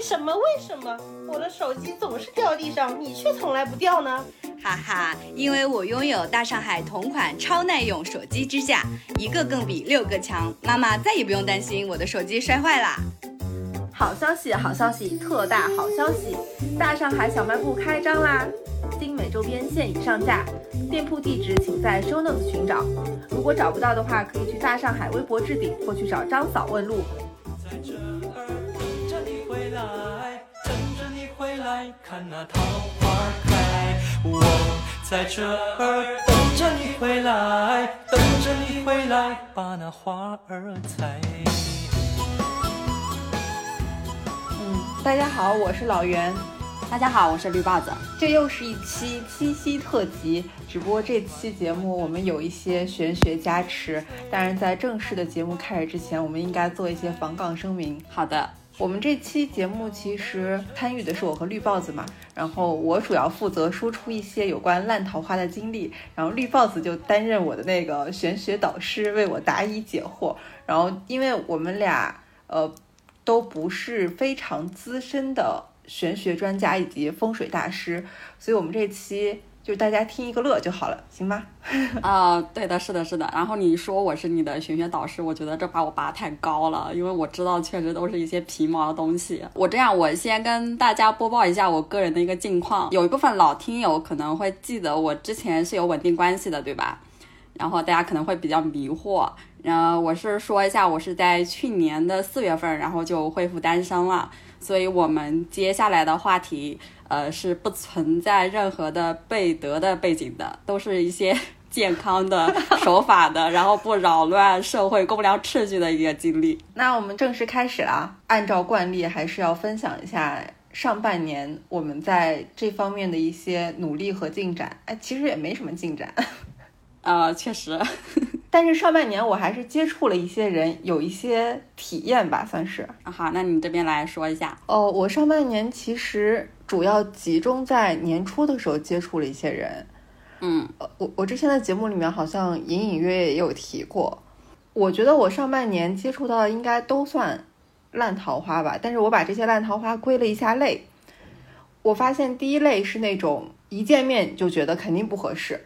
为什么？为什么我的手机总是掉地上，你却从来不掉呢？哈哈，因为我拥有大上海同款超耐用手机支架，一个更比六个强。妈妈再也不用担心我的手机摔坏啦。好消息，好消息，特大好消息！大上海小卖部开张啦！精美周边现已上架，店铺地址请在 show notes 寻找。如果找不到的话，可以去大上海微博置顶或去找张嫂问路。看那桃花开，我在这儿等着你回来，等着你回来把那花儿采。嗯，大家好，我是老袁。大家好，我是绿豹子。这又是一期七夕特辑，只不过这期节目我们有一些玄学加持。当然，在正式的节目开始之前，我们应该做一些防杠声明。好的。我们这期节目其实参与的是我和绿豹子嘛，然后我主要负责说出一些有关烂桃花的经历，然后绿豹子就担任我的那个玄学导师，为我答疑解惑。然后因为我们俩呃都不是非常资深的玄学专家以及风水大师，所以我们这期。就大家听一个乐就好了，行吗？啊，对的，是的，是的。然后你说我是你的玄学导师，我觉得这把我拔太高了，因为我知道确实都是一些皮毛的东西。我这样，我先跟大家播报一下我个人的一个近况。有一部分老听友可能会记得我之前是有稳定关系的，对吧？然后大家可能会比较迷惑。然后我是说一下，我是在去年的四月份，然后就恢复单身了。所以我们接下来的话题。呃，是不存在任何的背德的背景的，都是一些 健康的、守法的，然后不扰乱社会公良秩序的一个经历。那我们正式开始了，按照惯例，还是要分享一下上半年我们在这方面的一些努力和进展。哎，其实也没什么进展。呃，确实。但是上半年我还是接触了一些人，有一些体验吧，算是。啊好，那你这边来说一下。哦，我上半年其实主要集中在年初的时候接触了一些人。嗯，我我之前的节目里面好像隐隐约约也有提过。我觉得我上半年接触到的应该都算烂桃花吧，但是我把这些烂桃花归了一下类。我发现第一类是那种一见面就觉得肯定不合适，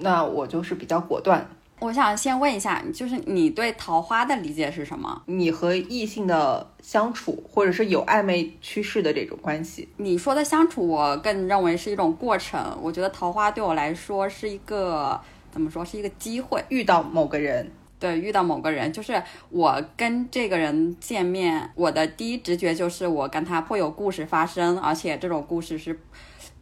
那我就是比较果断。我想先问一下，就是你对桃花的理解是什么？你和异性的相处，或者是有暧昧趋势的这种关系？你说的相处，我更认为是一种过程。我觉得桃花对我来说是一个怎么说？是一个机会，遇到某个人。对，遇到某个人，就是我跟这个人见面，我的第一直觉就是我跟他会有故事发生，而且这种故事是。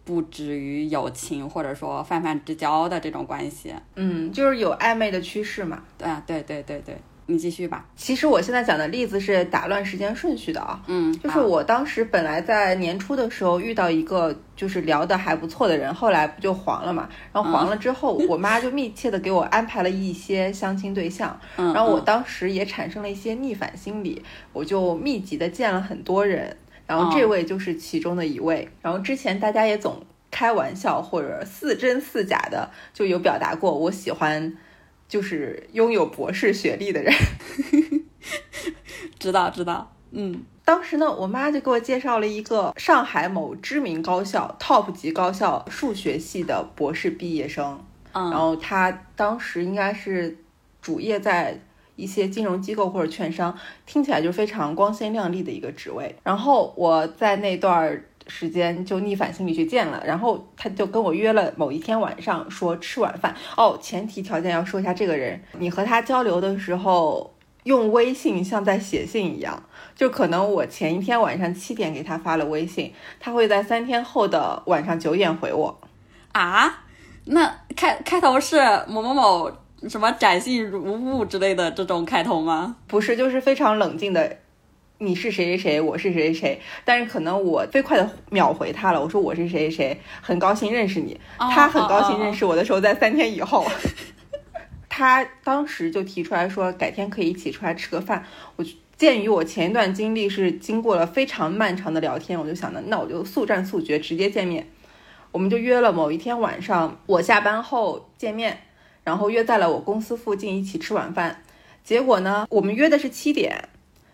不止于友情或者说泛泛之交的这种关系，嗯，就是有暧昧的趋势嘛。对啊，对对对对，你继续吧。其实我现在讲的例子是打乱时间顺序的啊，嗯，就是我当时本来在年初的时候遇到一个就是聊得还不错的人，后来不就黄了嘛？然后黄了之后，我妈就密切的给我安排了一些相亲对象，然后我当时也产生了一些逆反心理，我就密集的见了很多人。然后这位就是其中的一位。然后之前大家也总开玩笑或者似真似假的就有表达过，我喜欢就是拥有博士学历的人。知道知道，嗯。当时呢，我妈就给我介绍了一个上海某知名高校 top 级高校数学系的博士毕业生。嗯。然后他当时应该是主业在。一些金融机构或者券商听起来就非常光鲜亮丽的一个职位，然后我在那段时间就逆反心理去见了，然后他就跟我约了某一天晚上说吃晚饭。哦，前提条件要说一下这个人，你和他交流的时候用微信像在写信一样，就可能我前一天晚上七点给他发了微信，他会在三天后的晚上九点回我，啊，那开开头是某某某。什么展信如雾之类的这种开头吗？不是，就是非常冷静的你是谁谁谁，我是谁谁谁，但是可能我飞快的秒回他了，我说我是谁谁谁，很高兴认识你。他很高兴认识我的时候在三天以后，他当时就提出来说改天可以一起出来吃个饭。我鉴于我前一段经历是经过了非常漫长的聊天，我就想着那我就速战速决，直接见面。我们就约了某一天晚上，我下班后见面，然后约在了我公司附近一起吃晚饭。结果呢，我们约的是七点。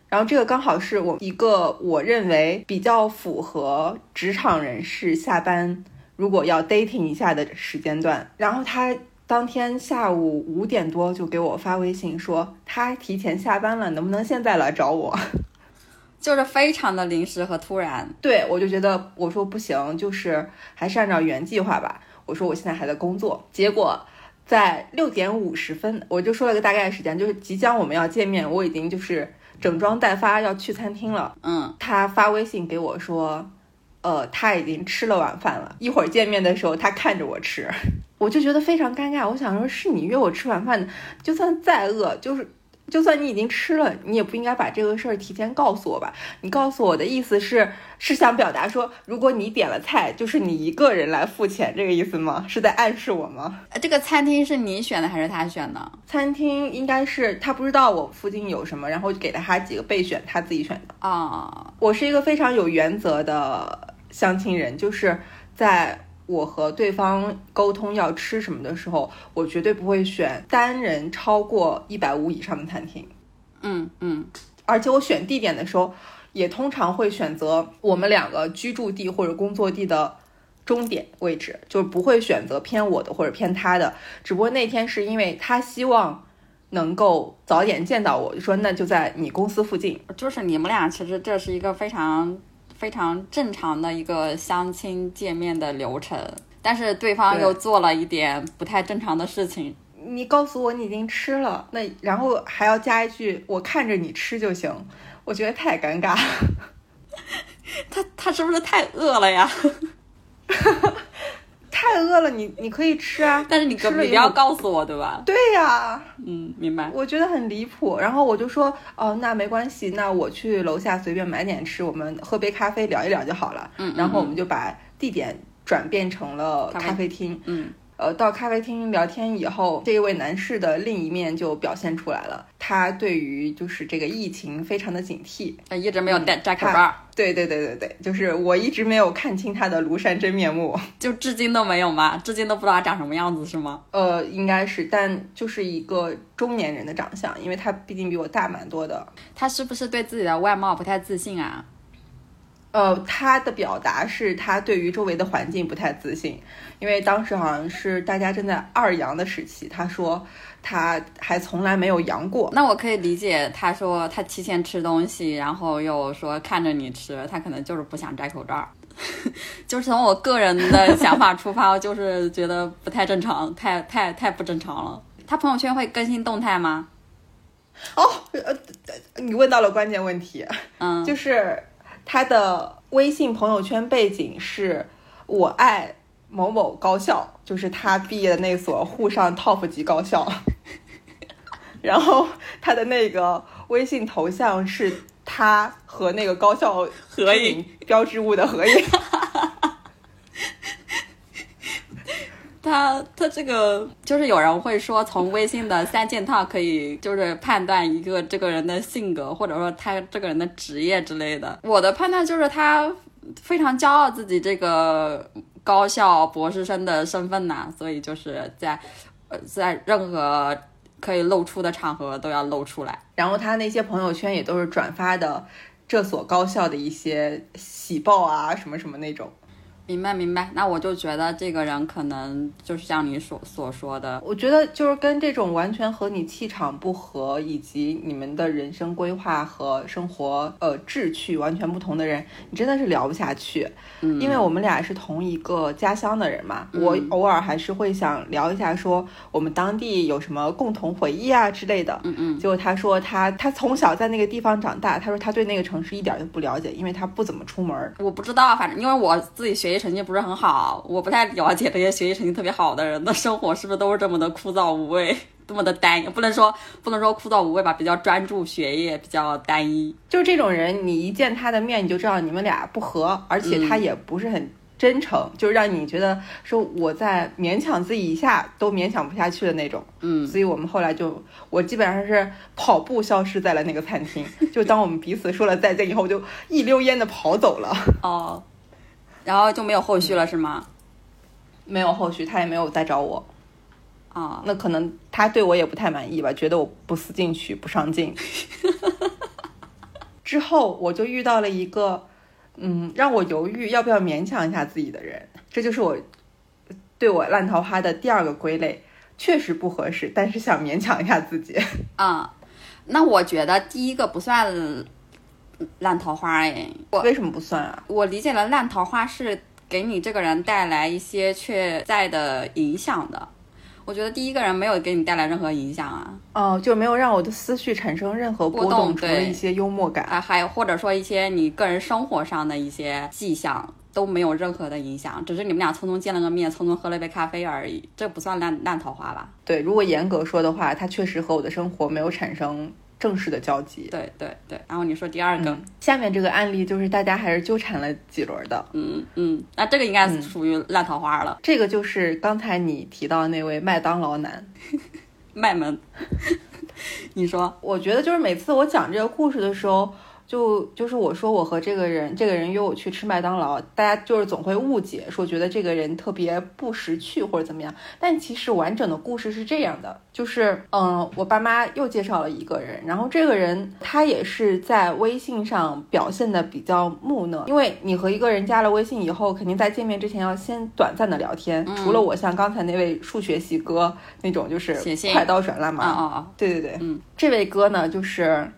然后这个刚好是我一个我认为比较符合职场人士下班如果要 dating 一下的时间段。然后他当天下午五点多就给我发微信说他提前下班了，能不能现在来找我？就是非常的临时和突然。对我就觉得我说不行，就是还是按照原计划吧。我说我现在还在工作。结果在六点五十分，我就说了个大概的时间，就是即将我们要见面，我已经就是。整装待发要去餐厅了，嗯，他发微信给我说，呃，他已经吃了晚饭了，一会儿见面的时候他看着我吃，我就觉得非常尴尬。我想说，是你约我吃晚饭的，就算再饿，就是。就算你已经吃了，你也不应该把这个事儿提前告诉我吧？你告诉我的意思是，是想表达说，如果你点了菜，就是你一个人来付钱，这个意思吗？是在暗示我吗？这个餐厅是你选的还是他选的？餐厅应该是他不知道我附近有什么，然后就给了他几个备选，他自己选的。啊，我是一个非常有原则的相亲人，就是在。我和对方沟通要吃什么的时候，我绝对不会选单人超过一百五以上的餐厅。嗯嗯，而且我选地点的时候，也通常会选择我们两个居住地或者工作地的终点位置，就不会选择偏我的或者偏他的。只不过那天是因为他希望能够早点见到我，就说那就在你公司附近。就是你们俩其实这是一个非常。非常正常的一个相亲见面的流程，但是对方又做了一点不太正常的事情。你告诉我你已经吃了，那然后还要加一句“我看着你吃就行”，我觉得太尴尬。他他是不是太饿了呀？太饿了，你你可以吃啊，但是你你不要告诉我，对吧？对呀，嗯，明白。我觉得很离谱，然后我就说，哦，那没关系，那我去楼下随便买点吃，我们喝杯咖啡聊一聊就好了。嗯，然后我们就把地点转变成了咖啡厅。嗯。呃，到咖啡厅聊天以后，这一位男士的另一面就表现出来了。他对于就是这个疫情非常的警惕，一直没有戴摘口罩。对对对对对，就是我一直没有看清他的庐山真面目，就至今都没有吗？至今都不知道他长什么样子是吗？呃，应该是，但就是一个中年人的长相，因为他毕竟比我大蛮多的。他是不是对自己的外貌不太自信啊？呃，他的表达是他对于周围的环境不太自信，因为当时好像是大家正在二阳的时期，他说他还从来没有阳过。那我可以理解，他说他提前吃东西，然后又说看着你吃，他可能就是不想摘口罩。就是从我个人的想法出发，就是觉得不太正常，太太太不正常了。他朋友圈会更新动态吗？哦，呃，你问到了关键问题，嗯，就是。他的微信朋友圈背景是“我爱某某高校”，就是他毕业的那所沪上 top 级高校。然后他的那个微信头像是他和那个高校合影标志物的合影。他他这个就是有人会说，从微信的三件套可以就是判断一个这个人的性格，或者说他这个人的职业之类的。我的判断就是他非常骄傲自己这个高校博士生的身份呐，所以就是在呃在任何可以露出的场合都要露出来。然后他那些朋友圈也都是转发的这所高校的一些喜报啊，什么什么那种。明白明白，那我就觉得这个人可能就是像你所所说的，我觉得就是跟这种完全和你气场不合，以及你们的人生规划和生活呃志趣完全不同的人，你真的是聊不下去。嗯，因为我们俩是同一个家乡的人嘛，我偶尔还是会想聊一下，说我们当地有什么共同回忆啊之类的。嗯嗯。结果他说他他从小在那个地方长大，他说他对那个城市一点都不了解，因为他不怎么出门。我不知道，反正因为我自己学。学习成绩不是很好，我不太了解这些学习成绩特别好的人的生活是不是都是这么的枯燥无味。这么的单一，不能说不能说枯燥无味吧，比较专注学业，比较单一。就这种人，你一见他的面，你就知道你们俩不合，而且他也不是很真诚，就是让你觉得说我在勉强自己一下都勉强不下去的那种。嗯，所以我们后来就，我基本上是跑步消失在了那个餐厅。就当我们彼此说了再见以后，我就一溜烟的跑走了。哦，然后就没有后续了是吗？没有后续，他也没有再找我。啊、那可能他对我也不太满意吧，觉得我不思进取、不上进。之后我就遇到了一个，嗯，让我犹豫要不要勉强一下自己的人，这就是我对我烂桃花的第二个归类，确实不合适，但是想勉强一下自己。啊、那我觉得第一个不算烂桃花哎，我为什么不算啊？我理解了烂桃花是给你这个人带来一些确在的影响的。我觉得第一个人没有给你带来任何影响啊，哦，就没有让我的思绪产生任何波波动动，除了一些幽默感。啊，还有或者说一些你个人生活上的一些迹象都没有任何的影响，只是你们俩匆匆见了个面，匆匆喝了一杯咖啡而已，这不算烂烂桃花吧？对，如果严格说的话，它确实和我的生活没有产生正式的交集。对对对。然后你说第二个，嗯，下面这个案例就是大家还是纠缠了几轮的。嗯嗯，那这个应该是属于烂桃花了，这个就是刚才你提到的那位麦当劳男。卖萌。你说，我觉得就是每次我讲这个故事的时候，就就是我说我和这个人，这个人约我去吃麦当劳，大家就是总会误解，说觉得这个人特别不识趣或者怎么样。但其实完整的故事是这样的，就是嗯，我爸妈又介绍了一个人，然后这个人他也是在微信上表现的比较木讷，因为你和一个人加了微信以后，肯定在见面之前要先短暂的聊天。除了我像刚才那位数学系哥那种，就是快刀斩乱啊麻，啊啊，对对对，嗯，这位哥呢，就是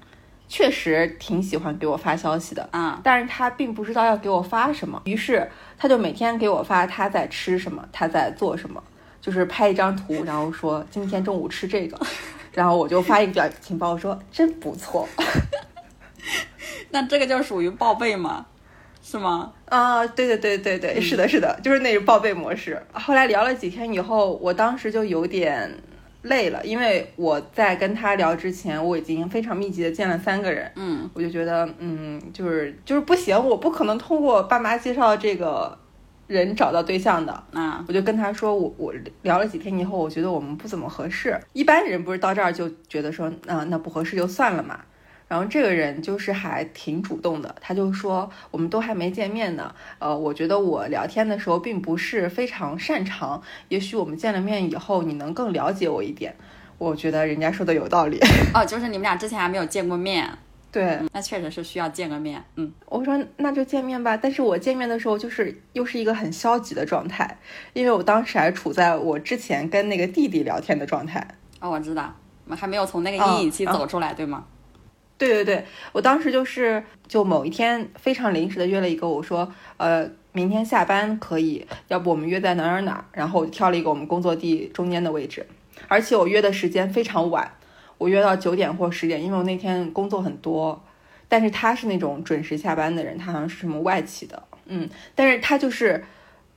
确实挺喜欢给我发消息的，啊，但是他并不知道要给我发什么，于是他就每天给我发他在吃什么，他在做什么，就是拍一张图，然后说今天中午吃这个，然后我就发一个表情包说真不错 那这个就属于报备吗？是吗？啊，对对对对对，是的，是的，就是那种报备模式。后来聊了几天以后，我当时就有点累了，因为我在跟他聊之前，我已经非常密集的见了三个人，嗯我就觉得，嗯，就是就是不行，我不可能通过爸妈介绍这个人找到对象的。啊，我就跟他说，我我聊了几天以后，我觉得我们不怎么合适。一般人不是到这儿就觉得说，啊、那不合适就算了嘛。然后这个人就是还挺主动的，他就说我们都还没见面呢，呃，我觉得我聊天的时候并不是非常擅长，也许我们见了面以后，你能更了解我一点。我觉得人家说的有道理，哦，就是你们俩之前还没有见过面，对，那确实是需要见个面。嗯，我说那就见面吧，但是我见面的时候就是又是一个很消极的状态，因为我当时还处在我之前跟那个弟弟聊天的状态。哦，我知道，我们还没有从那个哦阴影期哦走出来，对吗？对对对，我当时就是就某一天非常临时的约了一个，我说呃明天下班可以，要不我们约在哪儿哪儿哪儿，然后我就挑了一个我们工作地中间的位置，而且我约的时间非常晚，我约到九点或十点，因为我那天工作很多，但是他是那种准时下班的人，他好像是什么外企的，嗯，但是他就是。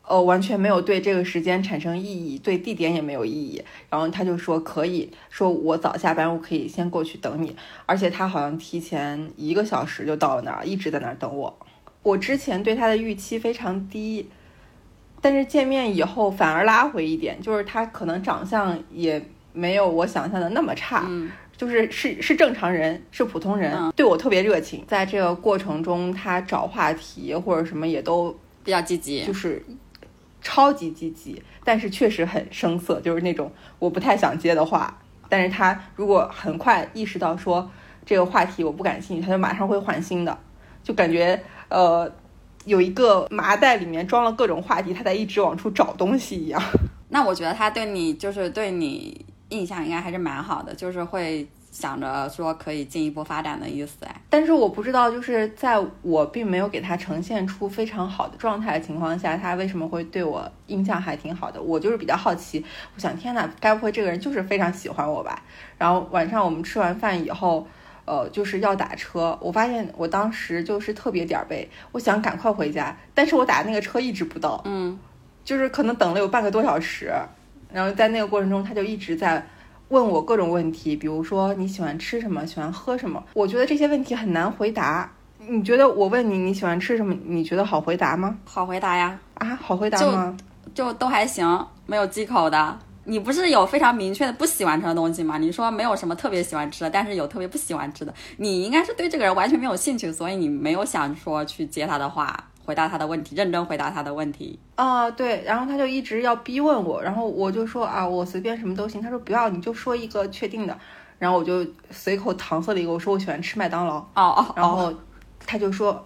呃，完全没有对这个时间产生意义，对地点也没有意义。然后他就说可以，说我早下班，我可以先过去等你。而且他好像提前一个小时就到了那儿，一直在那儿等我。我之前对他的预期非常低，但是见面以后反而拉回一点，就是他可能长相也没有我想象的那么差，嗯就是是是正常人，是普通人，嗯对我特别热情。在这个过程中，他找话题或者什么也都比较积极就。是超级积极，但是确实很生涩，就是那种我不太想接的话。但是他如果很快意识到说这个话题我不感兴趣，他就马上会换新的，就感觉呃有一个麻袋里面装了各种话题，他在一直往出找东西一样。那我觉得他对你就是对你印象应该还是蛮好的，就是会想着说可以进一步发展的意思。哎，但是我不知道，就是在我并没有给他呈现出非常好的状态的情况下，他为什么会对我印象还挺好的？我就是比较好奇，我想天哪，该不会这个人就是非常喜欢我吧？然后晚上我们吃完饭以后，呃，就是要打车，我发现我当时就是特别点儿背，我想赶快回家，但是我打那个车一直不到，嗯，就是可能等了有半个多小时，然后在那个过程中，他就一直在问我各种问题，比如说你喜欢吃什么，喜欢喝什么。我觉得这些问题很难回答。你觉得我问你你喜欢吃什么，你觉得好回答吗？好回答呀，啊，好回答吗？就都还行，没有忌口的。你不是有非常明确的不喜欢吃的东西吗？你说没有什么特别喜欢吃的，但是有特别不喜欢吃的。你应该是对这个人完全没有兴趣，所以你没有想说去接他的话，回答他的问题，认真回答他的问题。啊，对，然后他就一直要逼问我，然后我就说啊，我随便什么都行。他说不要，你就说一个确定的。然后我就随口搪塞了一个，我说我喜欢吃麦当劳。哦哦，然后他就说，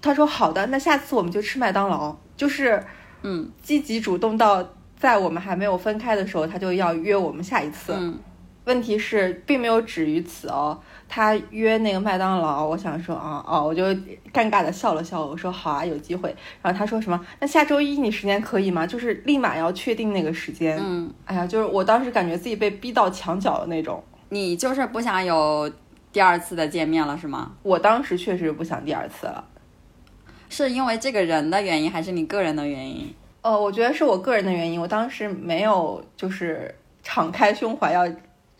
他说好的，那下次我们就吃麦当劳，就是嗯，积极主动到在我们还没有分开的时候，他就要约我们下一次。嗯，问题是并没有止于此哦，他约那个麦当劳，我想说啊哦，我就尴尬的笑了笑，我说好啊，有机会。然后他说什么？那下周一你时间可以吗？就是立马要确定那个时间。嗯，哎呀，就是我当时感觉自己被逼到墙角的那种。你就是不想有第二次的见面了是吗？我当时确实不想第二次了。是因为这个人的原因，还是你个人的原因？呃，我觉得是我个人的原因，我当时没有就是敞开胸怀要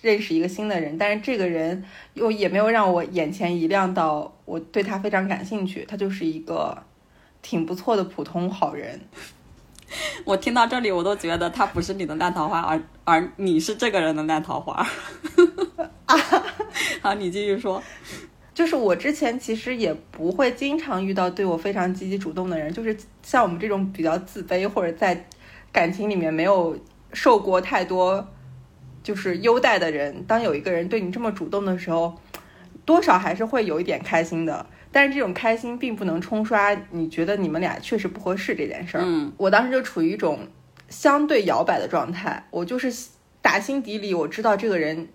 认识一个新的人，但是这个人又也没有让我眼前一亮到我对他非常感兴趣，他就是一个挺不错的普通好人。我听到这里，我都觉得他不是你的烂桃花，而而你是这个人的烂桃花。好，你继续说。就是我之前其实也不会经常遇到对我非常积极主动的人，就是像我们这种比较自卑或者在感情里面没有受过太多就是优待的人，当有一个人对你这么主动的时候，多少还是会有一点开心的。但是这种开心并不能冲刷你觉得你们俩确实不合适这件事儿。嗯，我当时就处于一种相对摇摆的状态，我就是打心底里我知道这个人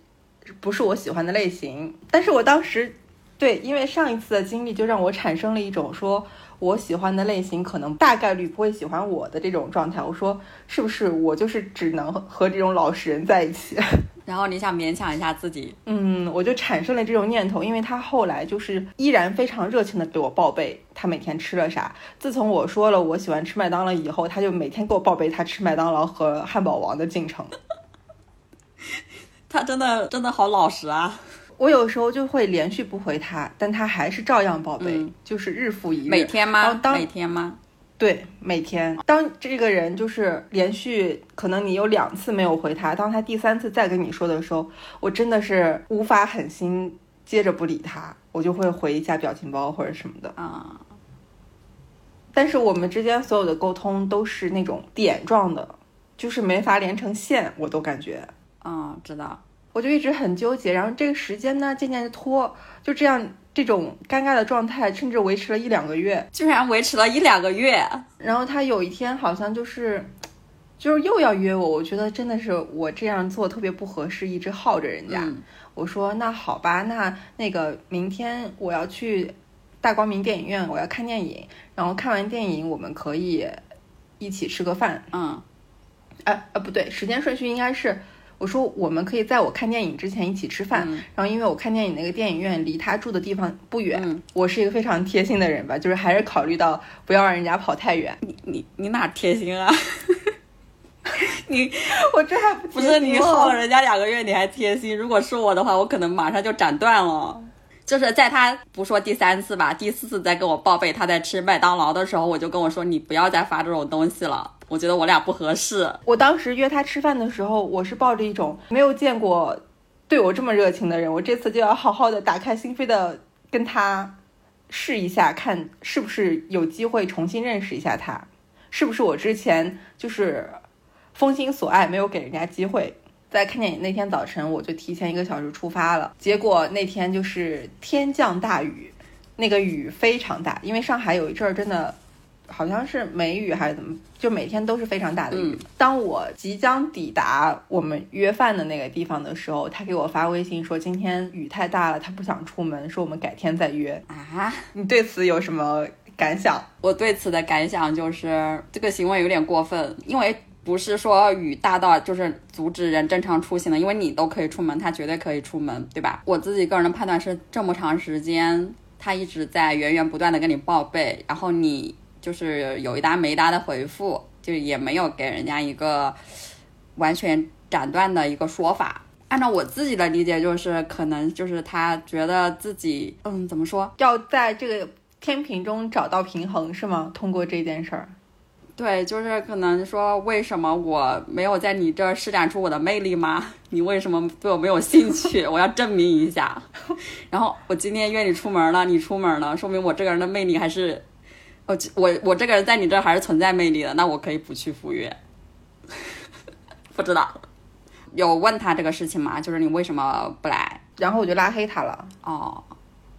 不是我喜欢的类型，但是我当时。对，因为上一次的经历就让我产生了一种说我喜欢的类型可能大概率不会喜欢我的这种状态。我说是不是我就是只能和这种老实人在一起？然后你想勉强一下自己，嗯，我就产生了这种念头。因为他后来就是依然非常热情的给我报备他每天吃了啥。自从我说了我喜欢吃麦当劳以后，他就每天给我报备他吃麦当劳和汉堡王的进程。他真的真的好老实啊。我有时候就会连续不回他，但他还是照样报备，嗯就是日复一日。每天吗？然后当每天吗？对，每天。当这个人就是连续，可能你有两次没有回他，当他第三次再跟你说的时候，我真的是无法狠心接着不理他，我就会回一下表情包或者什么的。啊，但是我们之间所有的沟通都是那种点状的，就是没法连成线，我都感觉。嗯，知道。我就一直很纠结，然后这个时间呢渐渐的拖，就这样这种尴尬的状态，甚至维持了一两个月。居然维持了一两个月，然后他有一天好像就是，就是又要约我，我觉得真的是我这样做特别不合适，一直耗着人家。嗯我说那好吧，那那个明天我要去大光明电影院，我要看电影，然后看完电影我们可以一起吃个饭。嗯啊啊，不对，时间顺序应该是。我说我们可以在我看电影之前一起吃饭，嗯然后因为我看电影那个电影院离他住的地方不远，嗯我是一个非常贴心的人吧，就是还是考虑到不要让人家跑太远。你你你哪贴心啊？你 我这还不是你耗了人家两个月，你还贴心？如果是我的话，我可能马上就斩断了。就是在他不说第三次吧，第四次再跟我报备他在吃麦当劳的时候，我就跟我说你不要再发这种东西了，我觉得我俩不合适。我当时约他吃饭的时候，我是抱着一种没有见过对我这么热情的人，我这次就要好好的打开心扉的跟他试一下，看是不是有机会重新认识一下他，是不是我之前就是封心所爱，没有给人家机会。在看电影那天早晨，我就提前一个小时出发了，结果那天就是天降大雨，那个雨非常大，因为上海有一阵儿真的好像是梅雨还是怎么，就每天都是非常大的雨。嗯当我即将抵达我们约饭的那个地方的时候，他给我发微信说今天雨太大了，他不想出门，说我们改天再约。啊，你对此有什么感想？我对此的感想就是这个行为有点过分，因为不是说雨大到就是阻止人正常出行的，因为你都可以出门，他绝对可以出门，对吧？我自己个人的判断是，这么长时间他一直在源源不断的跟你报备，然后你就是有一搭没一搭的回复，就也没有给人家一个完全斩断的一个说法。按照我自己的理解，就是可能就是他觉得自己，嗯，怎么说？要在这个天平中找到平衡，是吗？通过这件事儿。对，就是可能说，为什么我没有在你这儿施展出我的魅力吗？你为什么对我没有兴趣？我要证明一下。然后我今天约你出门了，你出门了，说明我这个人的魅力还是，我我我这个人在你这儿还是存在魅力的。那我可以不去赴约。不知道，有问他这个事情吗？就是你为什么不来？然后我就拉黑他了。哦，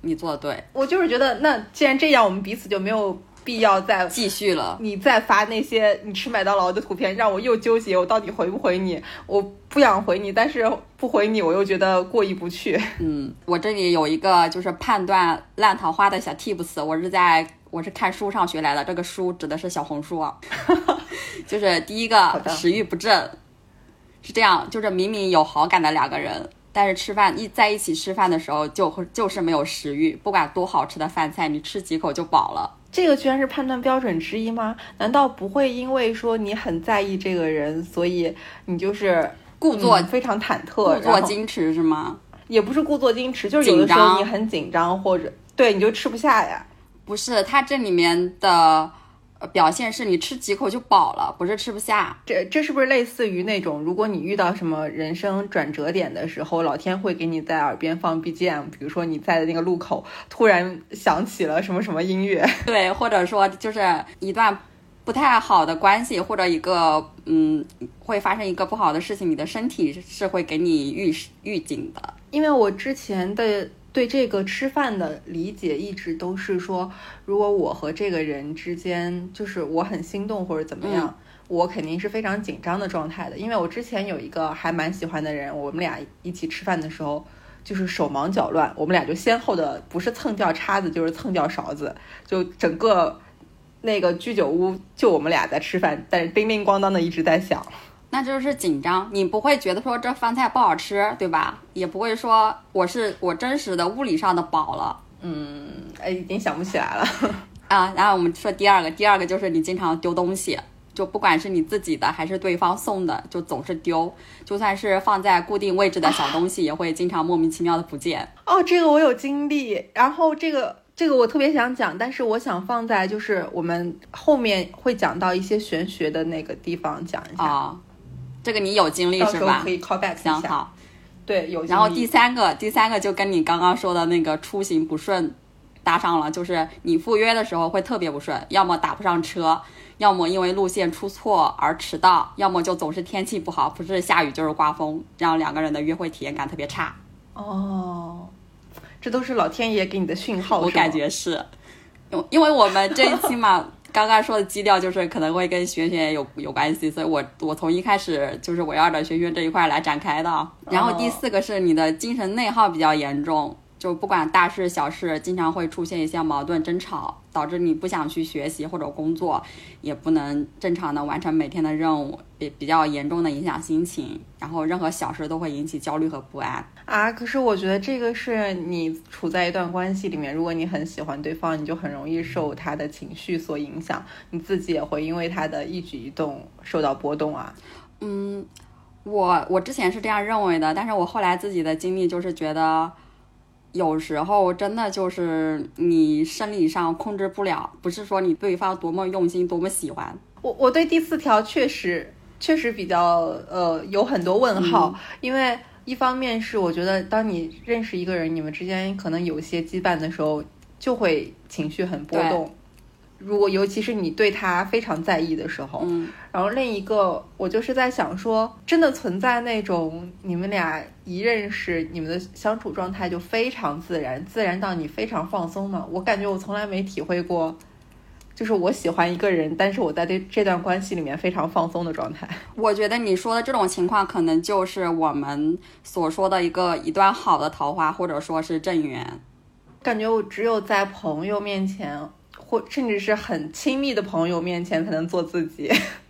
你做的对。我就是觉得，那既然这样，我们彼此就没有。必要再继续了，你再发那些你吃麦当劳的图片，让我又纠结，我到底回不回你？我不想回你，但是不回你，我又觉得过意不去。嗯，我这里有一个就是判断烂桃花的小 tips，我是在我是看书上学来的，这个书指的是小红书，就是第一个食欲不振，是这样，就是明明有好感的两个人，但是吃饭一在一起吃饭的时候就会就是没有食欲，不管多好吃的饭菜，你吃几口就饱了。这个居然是判断标准之一吗？难道不会因为说你很在意这个人，所以你就是故作非常忐忑、故作矜持是吗？也不是故作矜持，就是有的时候你很紧张，或者对你就吃不下呀。不是，它这里面的。表现是你吃几口就饱了，不是吃不下。这这是不是类似于那种，如果你遇到什么人生转折点的时候，老天会给你在耳边放 BGM，比如说你在的那个路口突然响起了什么什么音乐，对，或者说就是一段不太好的关系，或者一个嗯会发生一个不好的事情，你的身体是会给你预预警的。因为我之前的。对这个吃饭的理解一直都是说，如果我和这个人之间就是我很心动或者怎么样，我肯定是非常紧张的状态的。因为我之前有一个还蛮喜欢的人，我们俩一起吃饭的时候就是手忙脚乱，我们俩就先后的不是蹭掉叉子就是蹭掉勺子，就整个那个居酒屋就我们俩在吃饭，但是叮叮咣当的一直在响。那就是紧张，你不会觉得说这饭菜不好吃，对吧？也不会说我是我真实的物理上的饱了。嗯，哎，已经想不起来了啊。然后我们说第二个，第二个就是你经常丢东西，就不管是你自己的还是对方送的，就总是丢。就算是放在固定位置的小东西，也会经常莫名其妙的不见。哦，这个我有经历。然后这个这个我特别想讲，但是我想放在就是我们后面会讲到一些玄学的那个地方讲一下。这个你有经历是吧？可以 call back 想好，对，有。然后第三个，第三个就跟你刚刚说的那个出行不顺搭上了，就是你赴约的时候会特别不顺，要么打不上车，要么因为路线出错而迟到，要么就总是天气不好，不是下雨就是刮风，让两个人的约会体验感特别差。哦，这都是老天爷给你的讯号，我感觉是，因因为我们这一期嘛。刚刚说的基调就是可能会跟玄学有有关系，所以我我从一开始就是围绕着玄学这一块来展开的。然后第四个是你的精神内耗比较严重。就不管大事小事，经常会出现一些矛盾争吵，导致你不想去学习或者工作，也不能正常的完成每天的任务，比比较严重的影响心情。然后任何小事都会引起焦虑和不安啊。可是我觉得这个是你处在一段关系里面，如果你很喜欢对方，你就很容易受他的情绪所影响，你自己也会因为他的一举一动受到波动啊。嗯，我我之前是这样认为的，但是我后来自己的经历就是觉得。有时候真的就是你生理上控制不了，不是说你对方多么用心、多么喜欢。我我对第四条确实确实比较呃有很多问号，因为一方面是我觉得当你认识一个人，你们之间可能有些羁绊的时候，就会情绪很波动。如果尤其是你对他非常在意的时候，嗯，然后另一个我就是在想说，真的存在那种你们俩一认识，你们的相处状态就非常自然，自然到你非常放松吗？我感觉我从来没体会过，就是我喜欢一个人，但是我在这这段关系里面非常放松的状态。我觉得你说的这种情况，可能就是我们所说的一个一段好的桃花，或者说是正缘。感觉我只有在朋友面前。或甚至是很亲密的朋友面前才能做自己，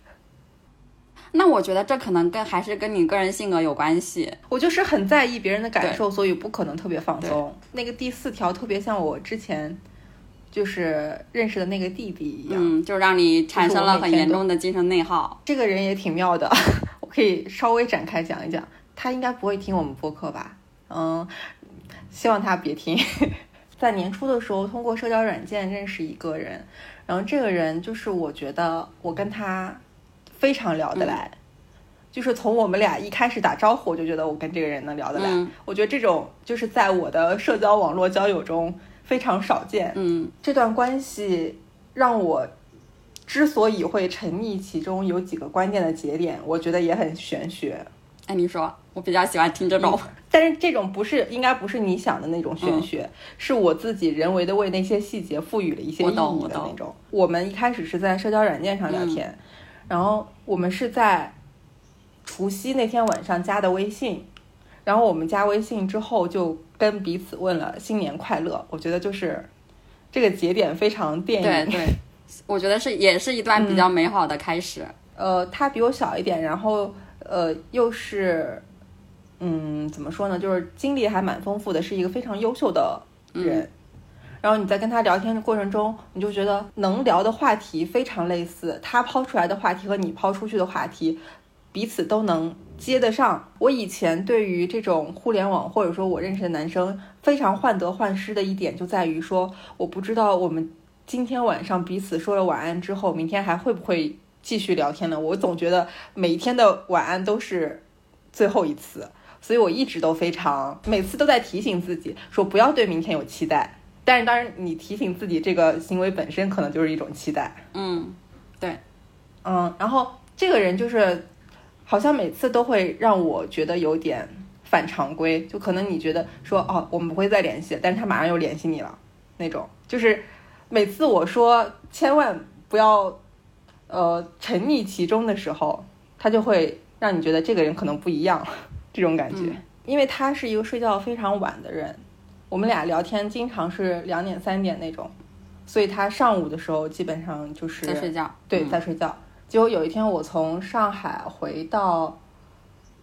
那我觉得这可能跟还是跟你个人性格有关系。我就是很在意别人的感受，所以不可能特别放松。那个第四条特别像我之前就是认识的那个弟弟一样，嗯，就让你产生了很严重的精神内耗。这个人也挺妙的，我可以稍微展开讲一讲。他应该不会听我们播客吧？嗯，希望他别听。在年初的时候，通过社交软件认识一个人，然后这个人就是我觉得我跟他非常聊得来，就是从我们俩一开始打招呼，我就觉得我跟这个人能聊得来。嗯我觉得这种就是在我的社交网络交友中非常少见。嗯这段关系让我之所以会沉溺其中，有几个关键的节点，我觉得也很玄学。哎，你说，我比较喜欢听这种。但是这种不是应该不是你想的那种玄学，是我自己人为的为那些细节赋予了一些意义的那种。我们一开始是在社交软件上聊天，然后我们是在除夕那天晚上加的微信，然后我们加微信之后就跟彼此问了新年快乐。我觉得就是这个节点非常电影。对对，我觉得是也是一段比较美好的开始。呃，他比我小一点，然后呃又是，嗯，怎么说呢，就是经历还蛮丰富的，是一个非常优秀的人。然后你在跟他聊天的过程中，你就觉得能聊的话题非常类似，他抛出来的话题和你抛出去的话题，彼此都能接得上。我以前对于这种互联网或者说我认识的男生非常患得患失的一点，就在于说，我不知道我们今天晚上彼此说了晚安之后，明天还会不会继续聊天呢？我总觉得每一天的晚安都是最后一次，所以我一直都非常每次都在提醒自己说不要对明天有期待。但是当然，你提醒自己这个行为本身可能就是一种期待。嗯，对，嗯，然后这个人就是好像每次都会让我觉得有点反常规，就可能你觉得说哦，我们不会再联系，但是他马上又联系你了。那种，就是每次我说千万不要呃沉溺其中的时候，他就会让你觉得这个人可能不一样，这种感觉，嗯。因为他是一个睡觉非常晚的人，我们俩聊天经常是两点三点那种，所以他上午的时候基本上就是在睡觉。对，嗯在睡觉。结果有一天，我从上海回到，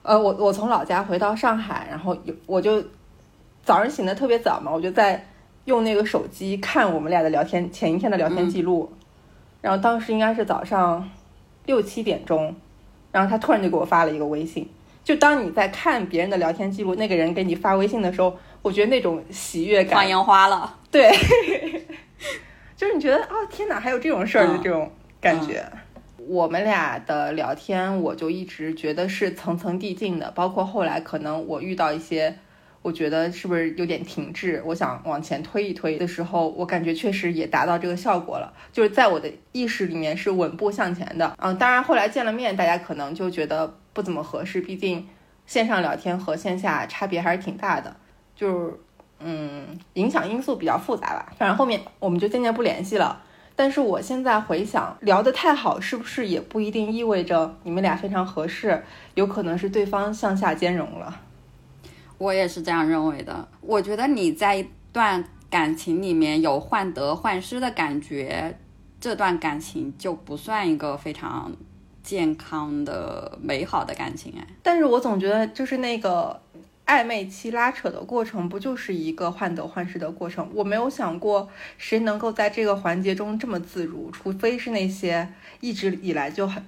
呃，我我从老家回到上海，然后有我就早上醒的特别早嘛，我就在用那个手机看我们俩的聊天，前一天的聊天记录。然后当时应该是早上六七点钟，然后他突然就给我发了一个微信。就当你在看别人的聊天记录，那个人给你发微信的时候，我觉得那种喜悦感放烟花了。对，就是你觉得啊、天哪，还有这种事儿的嗯这种感觉。我们俩的聊天，我就一直觉得是层层递进的，包括后来可能我遇到一些，我觉得是不是有点停滞，我想往前推一推的时候，我感觉确实也达到这个效果了，就是在我的意识里面是稳步向前的。嗯，当然后来见了面，大家可能就觉得不怎么合适，毕竟线上聊天和线下差别还是挺大的，就是嗯，影响因素比较复杂吧。反正后面我们就渐渐不联系了。但是我现在回想，聊得太好，是不是也不一定意味着你们俩非常合适？有可能是对方向下兼容了。我也是这样认为的。我觉得你在一段感情里面有患得患失的感觉，这段感情就不算一个非常健康的、美好的感情哎。但是我总觉得，就是那个暧昧期拉扯的过程，不就是一个患得患失的过程？我没有想过谁能够在这个环节中这么自如，除非是那些一直以来就很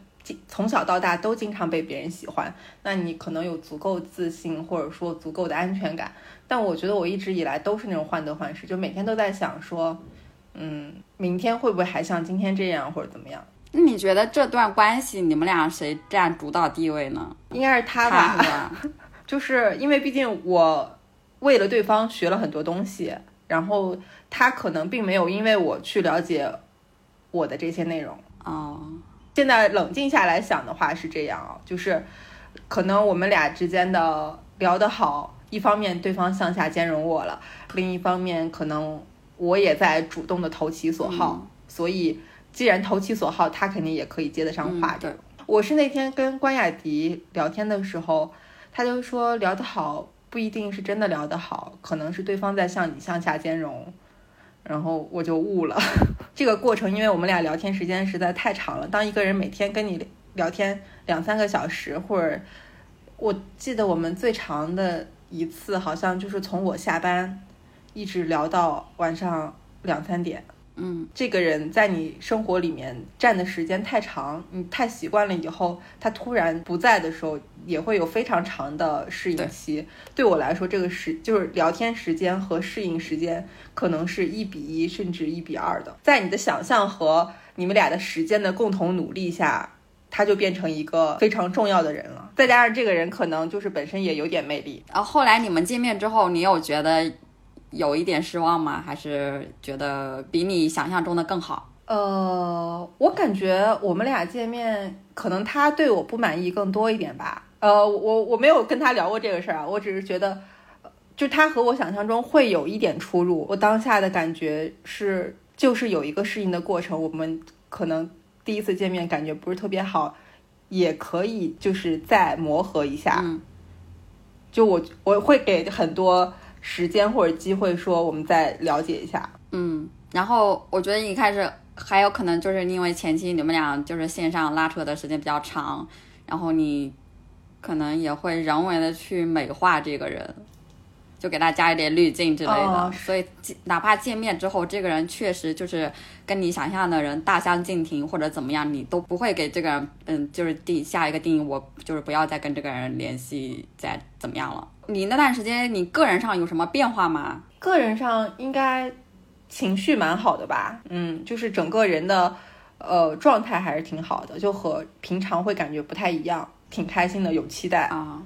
从小到大都经常被别人喜欢，那你可能有足够自信，或者说足够的安全感。但我觉得我一直以来都是那种患得患失，就每天都在想说，嗯，明天会不会还像今天这样，或者怎么样？那你觉得这段关系你们俩谁占主导地位呢？应该是他他吧？是吧？就是因为毕竟我为了对方学了很多东西，然后他可能并没有因为我去了解我的这些内容。哦，现在冷静下来想的话是这样啊，就是可能我们俩之间的聊得好，一方面对方向下兼容我了，另一方面可能我也在主动的投其所好，所以既然投其所好，他肯定也可以接得上话。嗯对我是那天跟关雅迪聊天的时候，他就说聊得好不一定是真的聊得好，可能是对方在向你向下兼容。然后我就悟了，这个过程，因为我们俩聊天时间实在太长了。当一个人每天跟你聊天两三个小时，或者我记得我们最长的一次，好像就是从我下班一直聊到晚上两三点。嗯，这个人在你生活里面站的时间太长，你太习惯了以后，他突然不在的时候，也会有非常长的适应期。对我来说，这个时就是聊天时间和适应时间可能是一比一甚至一比二的。在你的想象和你们俩的时间的共同努力下，他就变成一个非常重要的人了。再加上这个人可能就是本身也有点魅力。然后后来你们见面之后，你有觉得有一点失望吗？还是觉得比你想象中的更好？呃，我感觉我们俩见面，可能他对我不满意更多一点吧。呃，我我没有跟他聊过这个事儿啊，我只是觉得，就他和我想象中会有一点出入。我当下的感觉是，就是有一个适应的过程。我们可能第一次见面感觉不是特别好，也可以就是再磨合一下。嗯，就我我会给很多时间或者机会，说我们再了解一下。嗯，然后我觉得一开始还有可能就是因为前期你们俩就是线上拉扯的时间比较长，然后你可能也会人为的去美化这个人，就给他加一点滤镜之类的。哦所以哪怕见面之后，这个人确实就是跟你想象的人大相径庭或者怎么样，你都不会给这个人嗯就是定下一个定义，我就是不要再跟这个人联系，再怎么样了。你那段时间你个人上有什么变化吗？个人上应该情绪蛮好的吧，嗯，就是整个人的呃状态还是挺好的，就和平常会感觉不太一样，挺开心的，有期待。啊，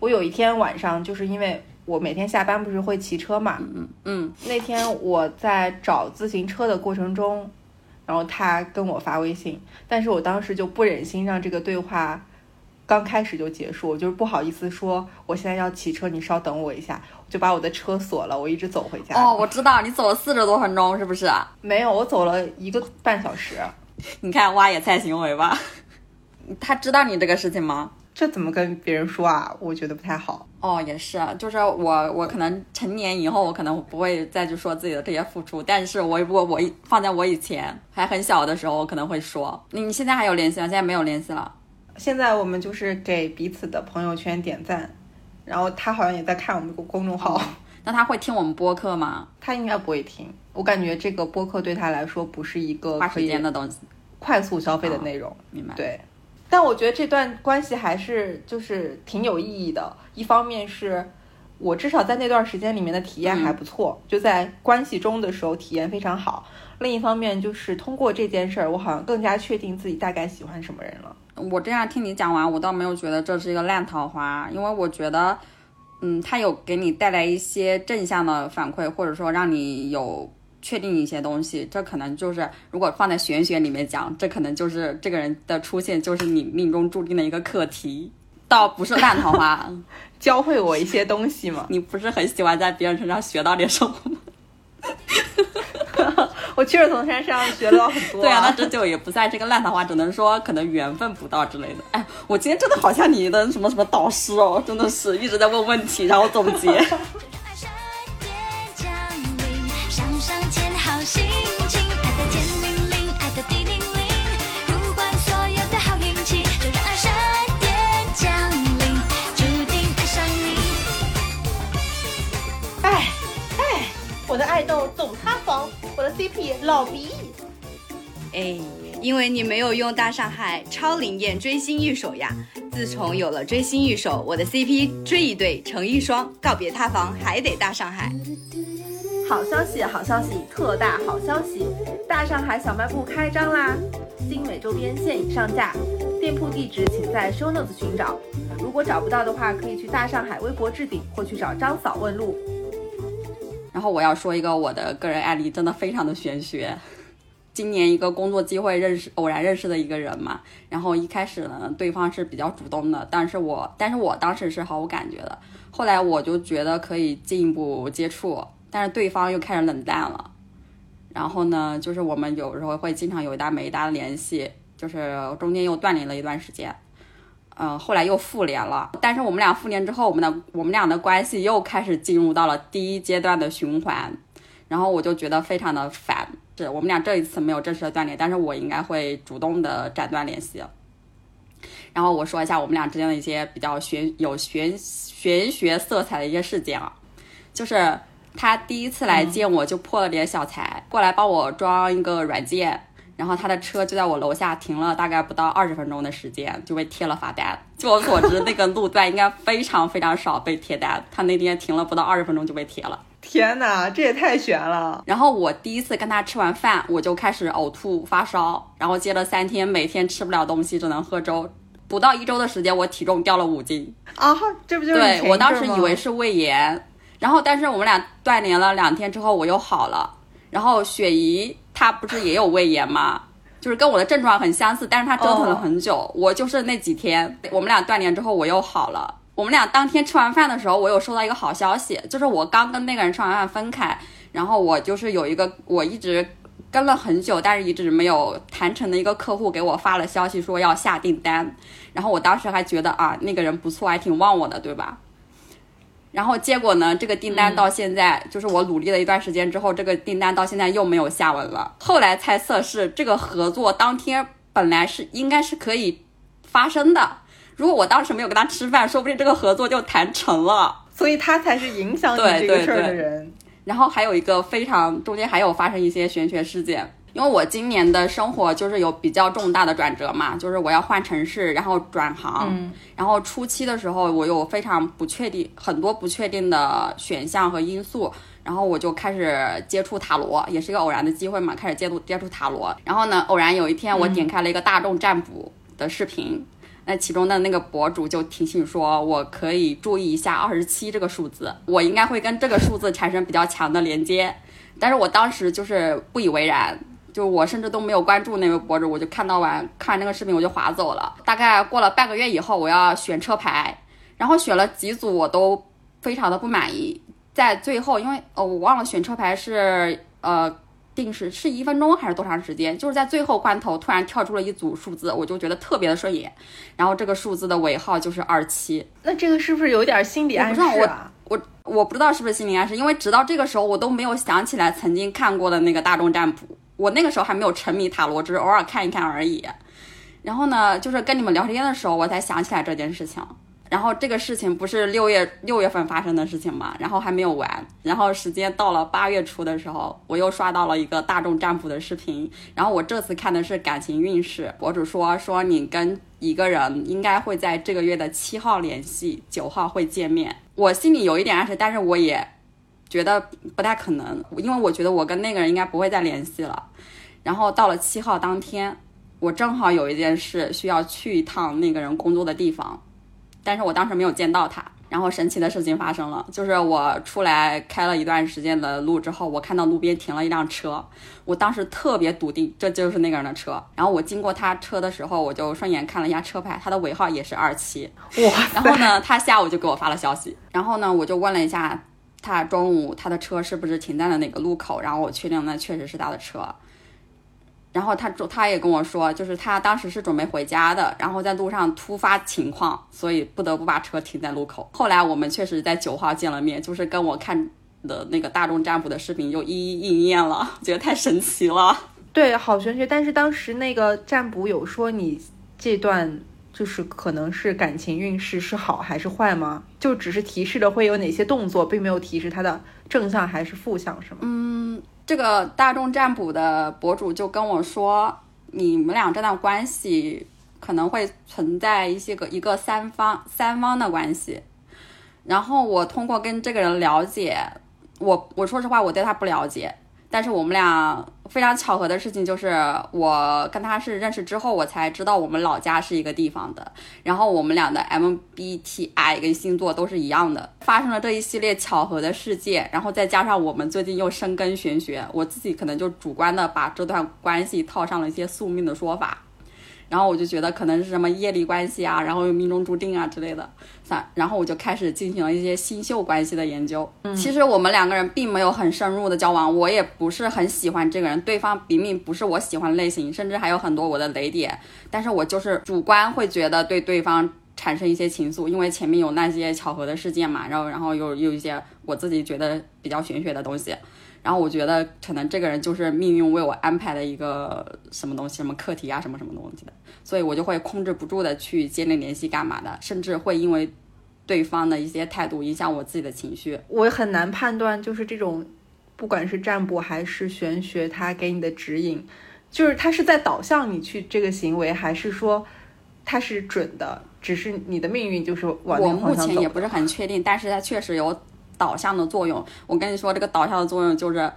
我有一天晚上，就是因为我每天下班不是会骑车嘛，嗯嗯那天我在找自行车的过程中，然后他跟我发微信，但是我当时就不忍心让这个对话刚开始就结束，我就是不好意思说我现在要骑车，你稍等我一下，我就把我的车锁了，我一直走回家。哦，我知道你走了四十多分钟，是不是啊？没有，我走了一个半小时，你看挖野菜行为吧？他知道你这个事情吗？这怎么跟别人说啊？我觉得不太好。哦，也是，就是我，我可能成年以后，我可能不会再去说自己的这些付出，但是我如果我放在我以前还很小的时候，我可能会说，你你现在还有联系吗？现在没有联系了。现在我们就是给彼此的朋友圈点赞，然后他好像也在看我们公公众号，那他会听我们播客吗？他应该不会听。我感觉这个播客对他来说不是一个花时间的东西，快速消费的内容。明白？对，但我觉得这段关系还是就是挺有意义的。一方面是我至少在那段时间里面的体验还不错，就在关系中的时候体验非常好。另一方面就是通过这件事儿，我好像更加确定自己大概喜欢什么人了。我这样听你讲完，我倒没有觉得这是一个烂桃花，因为我觉得，嗯，它有给你带来一些正向的反馈，或者说让你有确定一些东西。这可能就是，如果放在玄学里面讲，这可能就是这个人的出现，就是你命中注定的一个课题，倒不是烂桃花。教会我一些东西嘛，你不是很喜欢在别人身上学到点什么吗？我确实从他身上学到很多、对啊，那这就也不在这个烂桃花，只能说可能缘分不到之类的。哎，我今天真的好像你的什么什么导师哦，真的是一直在问问题，然后总结。爱闪电降临，向上牵好心情，爱的天灵灵，爱的地灵灵，呼唤所有的好运气，就让爱闪电降临，注定爱上你。哎哎，我的爱豆总塌房，我的 CP 老鼻。哎，因为你没有用大上海超灵验追星御守呀。自从有了追星御守，我的 CP 追一对成一双，告别塌房还得大上海。好消息，好消息，特大好消息！大上海小卖部开张啦！精美周边现已上架，店铺地址请在 show notes 寻找。如果找不到的话，可以去大上海微博置顶或去找张嫂问路。然后我要说一个我的个人案例，真的非常的玄学。今年一个工作机会认识偶然认识的一个人嘛，然后一开始呢，对方是比较主动的，但是我但是我当时是毫无感觉的，后来我就觉得可以进一步接触，但是对方又开始冷淡了。然后呢，就是我们有时候会经常有一搭没一搭的联系，就是中间又断联了一段时间。嗯，后来又复联了，但是我们俩复联之后，我们的我们俩的关系又开始进入到了第一阶段的循环，然后我就觉得非常的烦。是我们俩这一次没有正式的断联，但是我应该会主动的斩断联系。然后我说一下我们俩之间的一些比较玄有玄玄学色彩的一些事件啊，就是他第一次来见我就破了点小财，过来帮我装一个软件，然后他的车就在我楼下停了大概不到二十分钟的时间就被贴了罚单。据我所知，那个路段应该非常非常少被贴单，他那天停了不到二十分钟就被贴了。天哪，这也太悬了！然后我第一次跟他吃完饭，我就开始呕吐发烧，然后接了三天每天吃不了东西，只能喝粥。不到一周的时间，我体重掉了五斤。啊，这不就是对我当时以为是胃炎，然后但是我们俩断联了两天之后我又好了。然后雪姨她不是也有胃炎吗？就是跟我的症状很相似，但是他折腾了很久。我就是那几天，我们俩断联之后我又好了。我们俩当天吃完饭的时候，我有收到一个好消息，就是我刚跟那个人吃完饭分开，然后我就是有一个我一直跟了很久，但是一直没有谈成的一个客户给我发了消息说要下订单，然后我当时还觉得啊那个人不错，还挺旺我的，对吧？然后结果呢，这个订单到现在、就是我努力了一段时间之后，这个订单到现在又没有下文了。后来猜测是这个合作当天本来是应该是可以发生的，如果我当时没有跟他吃饭，说不定这个合作就谈成了。所以他才是影响你这个事儿对对的人。然后还有一个非常中间还有发生一些玄学事件，因为我今年的生活就是有比较重大的转折嘛，就是我要换城市，然后转行，然后初期的时候我有非常不确定很多不确定的选项和因素。然后我就开始接触塔罗，也是一个偶然的机会嘛，开始接触接触塔罗。然后呢，偶然有一天我点开了一个大众占卜的视频，那其中的那个博主就提醒说，我可以注意一下二十七这个数字，我应该会跟这个数字产生比较强的连接。但是我当时就是不以为然，就我甚至都没有关注那位博主，我就看到完看完那个视频我就划走了。大概过了半个月以后，我要选车牌，然后选了几组我都非常的不满意，在最后因为呃我忘了选车牌是呃。定时是一分钟还是多长时间？就是在最后关头突然跳出了一组数字，我就觉得特别的顺眼。然后这个数字的尾号就是二七，那这个是不是有点心理暗示啊？我我不知道是不是心理暗示，因为直到这个时候我都没有想起来曾经看过的那个大众占卜。我那个时候还没有沉迷塔罗，只是偶尔看一看而已。然后呢，就是跟你们聊天的时候，我才想起来这件事情。然后这个事情不是六月六月份发生的事情嘛，然后还没有完，然后时间到了八月初的时候，我又刷到了一个大众占卜的视频，然后我这次看的是感情运势，博主说说你跟一个人应该会在这个月的七号联系，九号会见面。我心里有一点暗示，但是我也觉得不太可能，因为我觉得我跟那个人应该不会再联系了。然后到了七号当天，我正好有一件事需要去一趟那个人工作的地方。但是我当时没有见到他。然后神奇的事情发生了，就是我出来开了一段时间的路之后，我看到路边停了一辆车，我当时特别笃定这就是那个人的车。然后我经过他车的时候，我就顺眼看了一下车牌，他的尾号也是二七。哇然后呢，他下午就给我发了消息，然后呢，我就问了一下他中午他的车是不是停在了哪个路口，然后我确定那确实是他的车。然后他他也跟我说，就是他当时是准备回家的，然后在路上突发情况，所以不得不把车停在路口。后来我们确实在九号见了面，就是跟我看的那个大众占卜的视频又一一应验了，觉得太神奇了。对，好玄学。但是当时那个占卜有说你这段就是可能是感情运势是好还是坏吗？就只是提示了会有哪些动作，并没有提示它的正向还是负向，是吗？嗯，这个大众占卜的博主就跟我说，你们俩这段关系可能会存在一些个一个三方三方的关系。然后我通过跟这个人了解，我我说实话我对他不了解，但是我们俩非常巧合的事情就是，我跟他是认识之后，我才知道我们老家是一个地方的，然后我们俩的 MBTI 跟星座都是一样的，发生了这一系列巧合的事件，然后再加上我们最近又深耕玄学，我自己可能就主观的把这段关系套上了一些宿命的说法。然后我就觉得可能是什么业力关系啊，然后又命中注定啊之类的，反然后我就开始进行了一些星宿关系的研究。嗯其实我们两个人并没有很深入的交往，我也不是很喜欢这个人，对方明明不是我喜欢的类型，甚至还有很多我的雷点，但是我就是主观会觉得对对方产生一些情愫，因为前面有那些巧合的事件嘛，然后然后有有一些我自己觉得比较玄学的东西。然后我觉得可能这个人就是命运为我安排的一个什么东西，什么课题啊，什么什么东西的，所以我就会控制不住的去建立联系干嘛的，甚至会因为对方的一些态度影响我自己的情绪。我很难判断，就是这种，不管是占卜还是玄学，它给你的指引，就是它是在导向你去这个行为，还是说它是准的，只是你的命运就是往那我目个方向走。前也不是很确定，但是它确实有导向的作用。我跟你说，这个导向的作用就是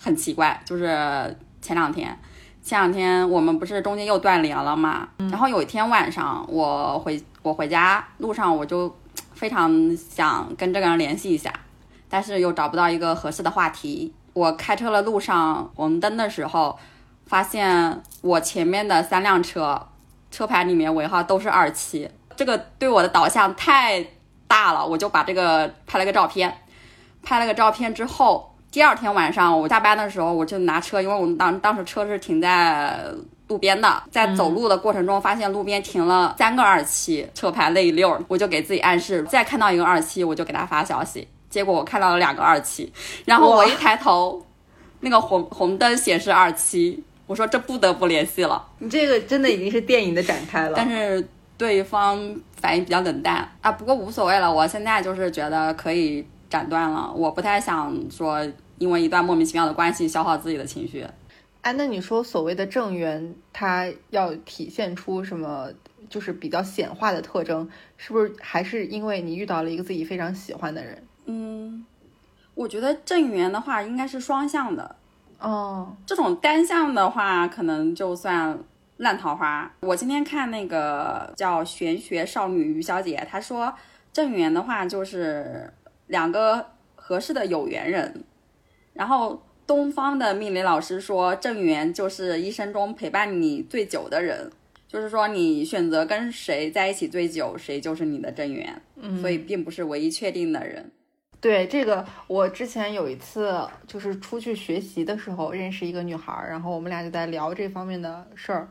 很奇怪，就是前两天，前两天我们不是中间又断联了嘛？然后有一天晚上，我回我回家路上，我就非常想跟这个人联系一下，但是又找不到一个合适的话题。我开车的路上红灯的时候，发现我前面的三辆车车牌里面尾号都是二七，这个对我的导向太大了，我就把这个拍了个照片。拍了个照片之后，第二天晚上我下班的时候，我就拿车，因为我们当当时车是停在路边的，在走路的过程中发现路边停了三个二七车牌那一溜儿，我就给自己暗示，再看到一个二七我就给他发消息。结果我看到了两个二七，然后我一抬头，那个红红灯显示二七，我说这不得不联系了。你这个真的已经是电影的展开了。但是对方反应比较冷淡啊，不过无所谓了，我现在就是觉得可以斩断了，我不太想说因为一段莫名其妙的关系消耗自己的情绪。哎，那你说所谓的正缘，它要体现出什么？就是比较显化的特征，是不是还是因为你遇到了一个自己非常喜欢的人？嗯，我觉得正缘的话应该是双向的，哦，这种单向的话可能就算烂桃花。我今天看那个叫玄学少女于小姐，她说正缘的话就是两个合适的有缘人，然后东方的命理老师说正缘就是一生中陪伴你最久的人。就是说，你选择跟谁在一起最久，谁就是你的正缘，嗯所以并不是唯一确定的人。对这个，我之前有一次就是出去学习的时候认识一个女孩儿，然后我们俩就在聊这方面的事儿，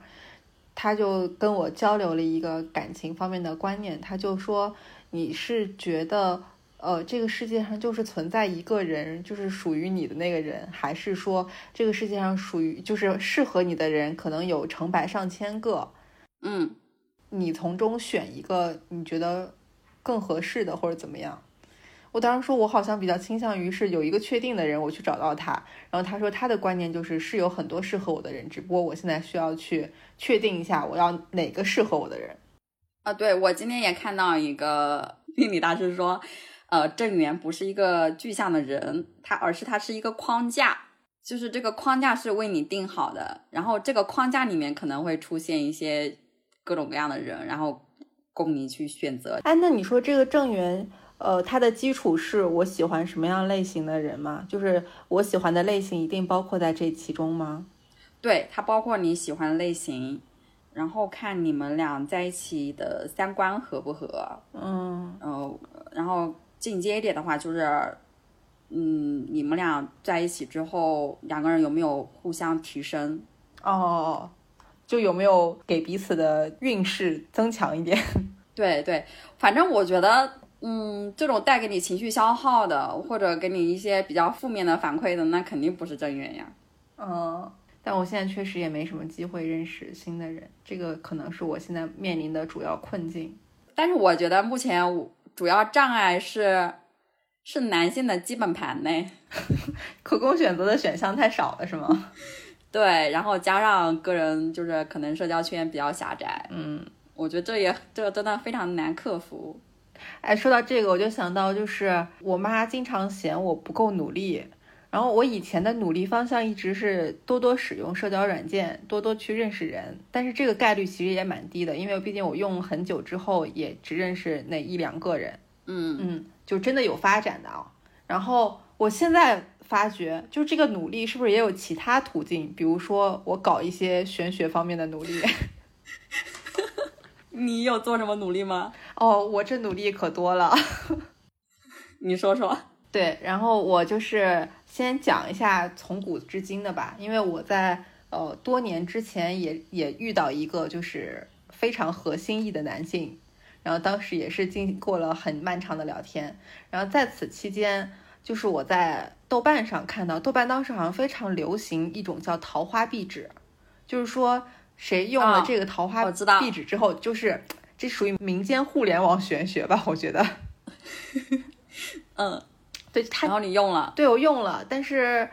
她就跟我交流了一个感情方面的观念，她就说你是觉得。呃，这个世界上就是存在一个人，就是属于你的那个人，还是说这个世界上属于就是适合你的人，可能有成百上千个，嗯，你从中选一个你觉得更合适的，或者怎么样？我当时说，我好像比较倾向于是有一个确定的人，我去找到他。然后他说他的观念就是是有很多适合我的人，只不过我现在需要去确定一下我要哪个适合我的人。啊，对我今天也看到一个命理大师说，呃，正缘不是一个具象的人，它而是它是一个框架，就是这个框架是为你定好的，然后这个框架里面可能会出现一些各种各样的人，然后供你去选择。哎，那你说这个正缘，呃，它的基础是我喜欢什么样类型的人吗？就是我喜欢的类型一定包括在这其中吗？对，它包括你喜欢的类型，然后看你们俩在一起的三观合不合，嗯，呃，然后进阶一点的话，就是，嗯，你们俩在一起之后，两个人有没有互相提升？哦，就有没有给彼此的运势增强一点？对对，反正我觉得，嗯，这种带给你情绪消耗的，或者给你一些比较负面的反馈的，那肯定不是正缘呀。嗯，但我现在确实也没什么机会认识新的人，这个可能是我现在面临的主要困境。但是我觉得目前我主要障碍是是男性的基本盘呢。可供选择的选项太少了，是吗？对，然后加上个人就是可能社交圈比较狭窄，嗯，我觉得这也这个真的非常难克服。哎，说到这个，我就想到就是我妈经常嫌我不够努力，然后我以前的努力方向一直是多多使用社交软件，多多去认识人，但是这个概率其实也蛮低的，因为毕竟我用很久之后也只认识那一两个人，嗯嗯，就真的有发展的啊。然后我现在发觉，就这个努力是不是也有其他途径？比如说我搞一些玄学方面的努力。你有做什么努力吗？哦，我这努力可多了。你说说。对，然后我就是先讲一下从古至今的吧，因为我在呃多年之前也也遇到一个就是非常合心意的男性，然后当时也是经过了很漫长的聊天，然后在此期间，就是我在豆瓣上看到，豆瓣当时好像非常流行一种叫桃花壁纸，就是说谁用了啊这个桃花壁纸之后，就是这属于民间互联网玄学吧，我觉得。嗯，对他然后你用了，对我用了，但是，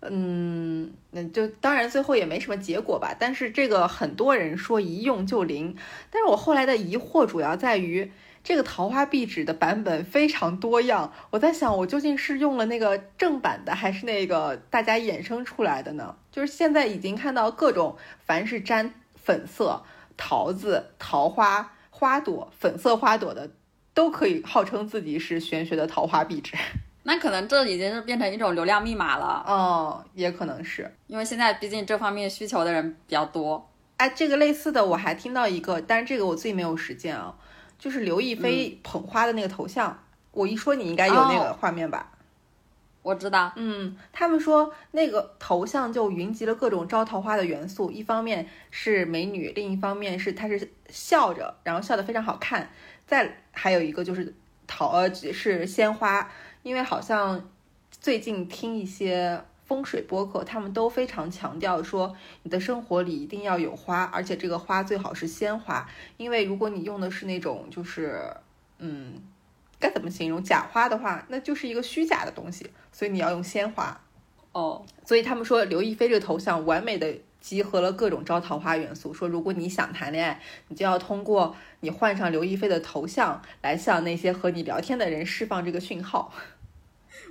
嗯，那就当然最后也没什么结果吧。但是这个很多人说一用就灵，但是我后来的疑惑主要在于这个桃花壁纸的版本非常多样。我在想，我究竟是用了那个正版的，还是那个大家衍生出来的呢？就是现在已经看到各种，凡是沾粉色、桃子、桃花、花朵、粉色花朵的，都可以号称自己是玄学的桃花壁纸。那可能这已经是变成一种流量密码了，哦，也可能是。因为现在毕竟这方面需求的人比较多。哎，这个类似的我还听到一个，但是这个我自己没有实践啊，就是刘亦菲捧花的那个头像，我一说你应该有那个哦画面吧？我知道，嗯，他们说那个头像就云集了各种招桃花的元素，一方面是美女，另一方面是她是笑着，然后笑得非常好看，再还有一个就是桃呃是鲜花，因为好像最近听一些风水播客，他们都非常强调说你的生活里一定要有花，而且这个花最好是鲜花，因为如果你用的是那种就是嗯。该怎么形容假花的话，那就是一个虚假的东西，所以你要用鲜花。哦，所以他们说刘亦菲这个头像完美的集合了各种招桃花元素。说如果你想谈恋爱，你就要通过你换上刘亦菲的头像来向那些和你聊天的人释放这个讯号。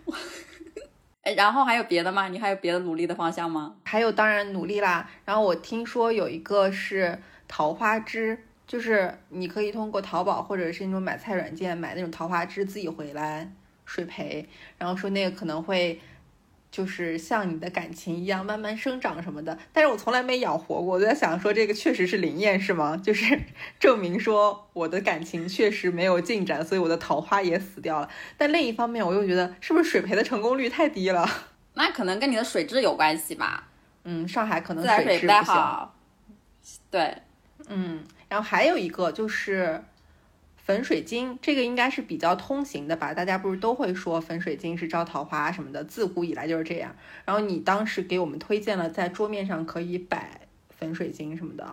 哎，然后还有别的吗？你还有别的努力的方向吗？还有当然努力啦。然后我听说有一个是桃花枝，就是你可以通过淘宝或者是那种买菜软件买那种桃花枝自己回来水培，然后说那个可能会。就是像你的感情一样慢慢生长什么的，但是我从来没养活过。我就在想说，这个确实是灵验是吗？就是 证明说我的感情确实没有进展，所以我的桃花也死掉了。但另一方面，我又觉得是不是水培的成功率太低了？那可能跟你的水质有关系吧，嗯，上海可能水质不行。好。对，嗯，然后还有一个就是粉水晶，这个应该是比较通行的吧？大家不是都会说粉水晶是招桃花什么的，自古以来就是这样。然后你当时给我们推荐了在桌面上可以摆粉水晶什么的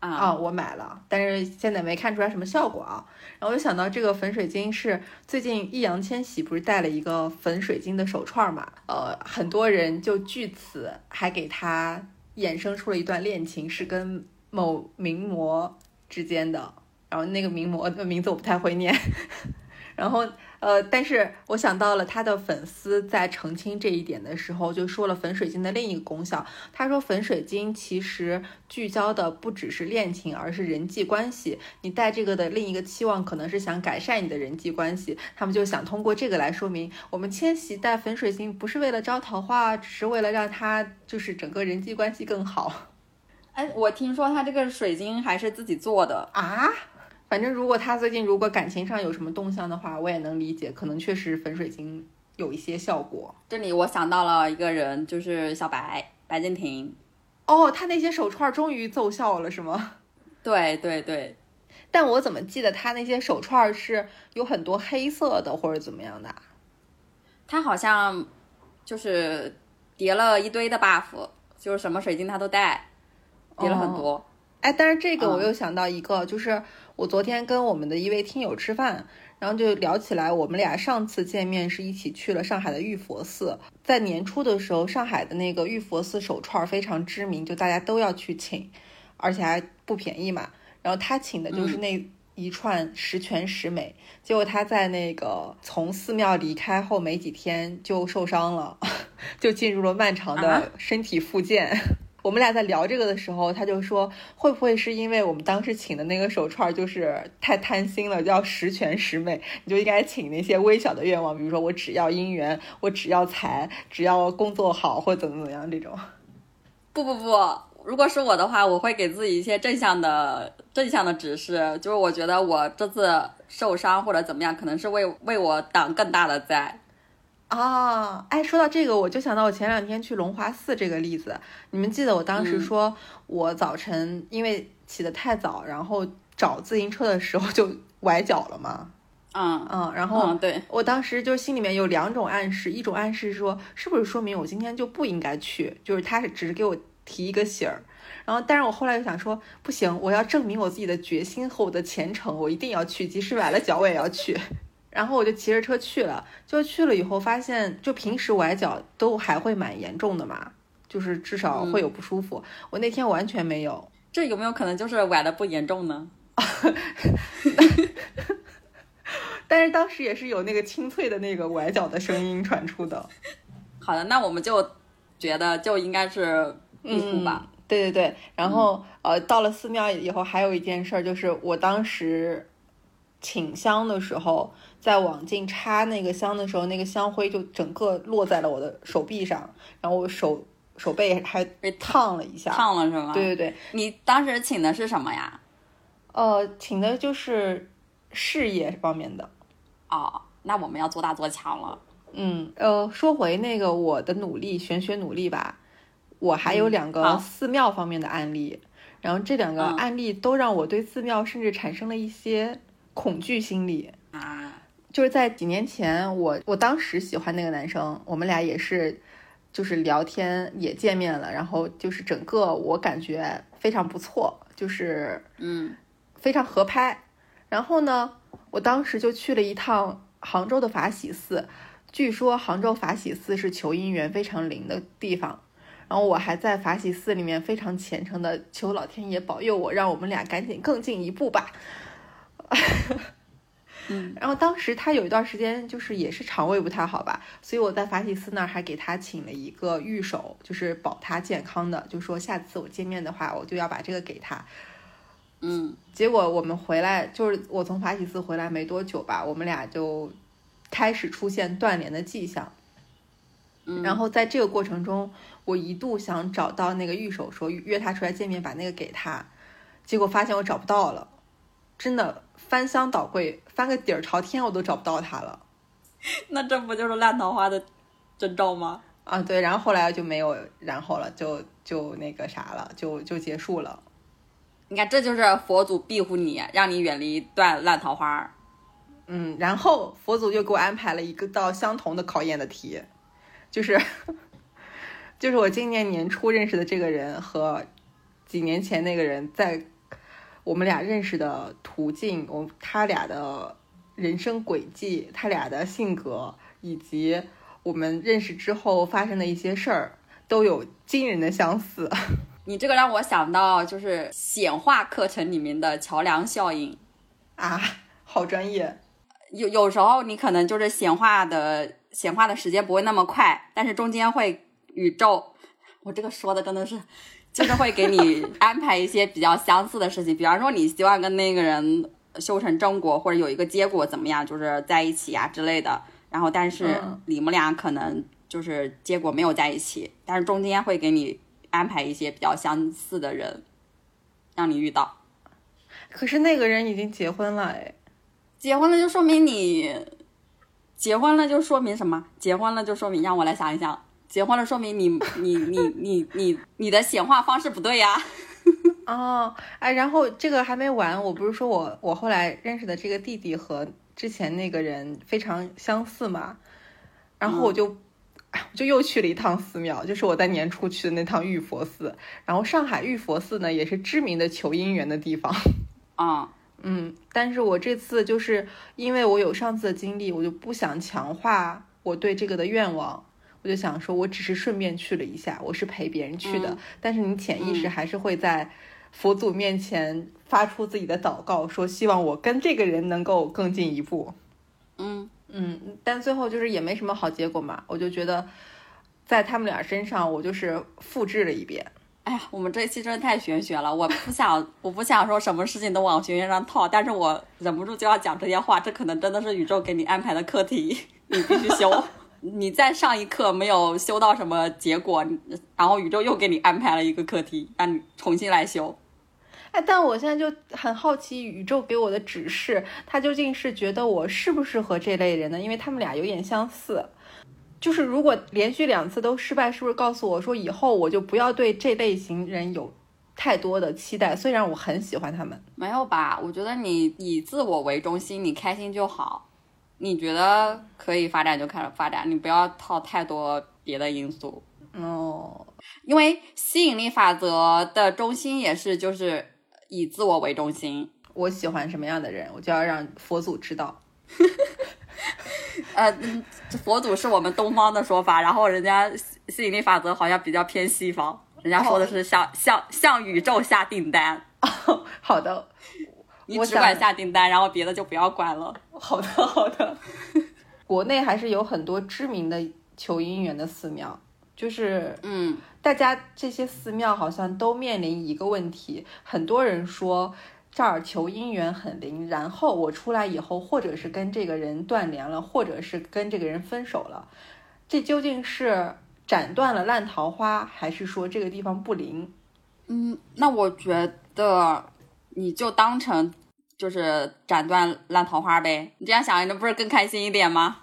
啊、啊，我买了，但是现在没看出来什么效果啊。然后我就想到这个粉水晶是最近易烊千玺不是戴了一个粉水晶的手串嘛？呃，很多人就据此还给他衍生出了一段恋情，是跟某名模之间的。然后那个名模的名字我不太会念，然后呃，但是我想到了他的粉丝在澄清这一点的时候，就说了粉水晶的另一个功效。他说粉水晶其实聚焦的不只是恋情，而是人际关系。你戴这个的另一个期望可能是想改善你的人际关系，他们就想通过这个来说明，我们千玺戴粉水晶不是为了招桃花，只是为了让他就是整个人际关系更好哎，我听说他这个水晶还是自己做的，啊。反正如果他最近如果感情上有什么动向的话，我也能理解，可能确实粉水晶有一些效果。这里我想到了一个人，就是小白白敬亭。哦，他那些手串终于奏效了，是吗？对对对，但我怎么记得他那些手串是有很多黑色的，或者怎么样的啊？他好像就是叠了一堆的 buff，就是什么水晶他都带，叠了很多。哎，但是这个嗯我又想到一个，就是我昨天跟我们的一位听友吃饭，然后就聊起来，我们俩上次见面是一起去了上海的玉佛寺，在年初的时候，上海的那个玉佛寺手串非常知名，就大家都要去请，而且还不便宜嘛。然后他请的就是那一串十全十美，结果他在那个从寺庙离开后没几天就受伤了，就进入了漫长啊的身体复健。我们俩在聊这个的时候，他就说会不会是因为我们当时请的那个手串就是太贪心了，要十全十美，你就应该请那些微小的愿望，比如说我只要姻缘，我只要财，只要工作好或怎么怎么样这种。不不不，如果是我的话，我会给自己一些正向的正向的指示，就是我觉得我这次受伤或者怎么样，可能是为为我挡更大的灾。啊，哎，说到这个，我就想到我前两天去龙华寺这个例子。你们记得我当时嗯说，我早晨因为起得太早，然后找自行车的时候就崴脚了吗？嗯嗯，然后嗯，对，我当时就心里面有两种暗示，一种暗示说，是不是说明我今天就不应该去？就是他是只是给我提一个醒儿。然后，但是我后来又想说，不行，我要证明我自己的决心和我的虔诚，我一定要去，即使崴了脚我也要去。然后我就骑着车去了，就去了以后发现，就平时崴脚都还会蛮严重的嘛，就是至少会有不舒服。我那天完全没有，这有没有可能就是崴的不严重呢？但是当时也是有那个清脆的那个崴脚的声音传出的。好的，那我们就觉得就应该是玉兔吧。嗯对对对，然后、呃，到了寺庙以后，还有一件事儿，就是我当时请香的时候，在往进插那个香的时候，那个香灰就整个落在了我的手臂上，然后我手手背还被烫了一下。烫了是吗？对对对，你当时请的是什么呀？呃，请的就是事业方面的。哦，那我们要做大做强了。嗯，呃，说回那个我的努力，玄学努力吧，我还有嗯两个寺庙方面的案例，然后这两个嗯案例都让我对寺庙甚至产生了一些恐惧心理。啊，就是在几年前，我我当时喜欢那个男生，我们俩也是，就是聊天也见面了，然后就是整个我感觉非常不错，就是嗯非常合拍。然后呢，我当时就去了一趟杭州的法喜寺，据说杭州法喜寺是求姻缘非常灵的地方。然后我还在法喜寺里面非常虔诚的求老天爷保佑我，让我们俩赶紧更进一步吧。嗯，然后当时他有一段时间就是也是肠胃不太好吧，所以我在法喜寺那儿还给他请了一个御守，就是保他健康的，就说下次我见面的话，我就要把这个给他。嗯结果我们回来，就是我从法喜寺回来没多久吧，我们俩就开始出现断联的迹象。嗯，然后在这个过程中，我一度想找到那个御守，说约他出来见面，把那个给他，结果发现我找不到了，真的翻箱倒柜，翻个底儿朝天，我都找不到他了。那这不就是烂桃花的征兆吗？啊，对，然后后来就没有然后了，就就那个啥了，就就结束了。你看，这就是佛祖庇护你，让你远离一段烂桃花。嗯，然后佛祖就给我安排了一个道相同的考验的题，就是 就是我今年年初认识的这个人和几年前那个人在我们俩认识的途径，我他俩的人生轨迹，他俩的性格，以及我们认识之后发生的一些事儿，都有惊人的相似。你这个让我想到就是显化课程里面的桥梁效应。啊，好专业。有有时候你可能就是显化的显化的时间不会那么快，但是中间会宇宙，我这个说的真的是，就是会给你 安排一些比较相似的事情，比方说你希望跟那个人修成正果，或者有一个结果怎么样，就是在一起呀、之类的。然后但是嗯你们俩可能就是结果没有在一起，但是中间会给你安排一些比较相似的人，让你遇到。可是那个人已经结婚了，哎，结婚了就说明你，结婚了就说明什么？结婚了就说明让我来想一想，结婚了说明你 你你你你你的显化方式不对呀。哦，哎，然后这个还没完，我不是说我我后来认识的这个弟弟和之前那个人非常相似嘛，然后我就、就又去了一趟寺庙，就是我在年初去的那趟玉佛寺，然后上海玉佛寺呢也是知名的求姻缘的地方，啊、嗯，但是我这次就是因为我有上次的经历，我就不想强化我对这个的愿望。我就想说，我只是顺便去了一下，我是陪别人去的，嗯但是你潜意识嗯还是会在佛祖面前发出自己的祷告，说希望我跟这个人能够更进一步。嗯，嗯，但最后就是也没什么好结果嘛，我就觉得在他们俩身上，我就是复制了一遍。哎呀，我们这一期真的太玄学了，我不想我不想说什么事情都往玄学上套，但是我忍不住就要讲这些话，这可能真的是宇宙给你安排的课题，你必须修。你在上一课没有修到什么结果，然后宇宙又给你安排了一个课题，让你重新来修。哎，但我现在就很好奇，宇宙给我的指示，他究竟是觉得我适不适合这类人呢？因为他们俩有点相似。就是如果连续两次都失败，是不是告诉我说以后我就不要对这类型人有太多的期待？虽然我很喜欢他们。没有吧？我觉得你以自我为中心，你开心就好。你觉得可以发展就开始发展，你不要套太多别的因素。哦，因为吸引力法则的中心也是就是以自我为中心。我喜欢什么样的人，我就要让佛祖知道。呃，嗯佛祖是我们东方的说法，然后人家吸引力法则好像比较偏西方，人家说的是向向向宇宙下订单，哦好的，你只管下订单，然后别的就不要管了。好的，好的。国内还是有很多知名的求姻缘的寺庙，就是嗯，大家这些寺庙好像都面临一个问题，很多人说这儿求姻缘很灵，然后我出来以后，或者是跟这个人断联了，或者是跟这个人分手了，这究竟是斩断了烂桃花，还是说这个地方不灵？嗯，那我觉得你就当成就是斩断烂桃花呗，你这样想，那不是更开心一点吗？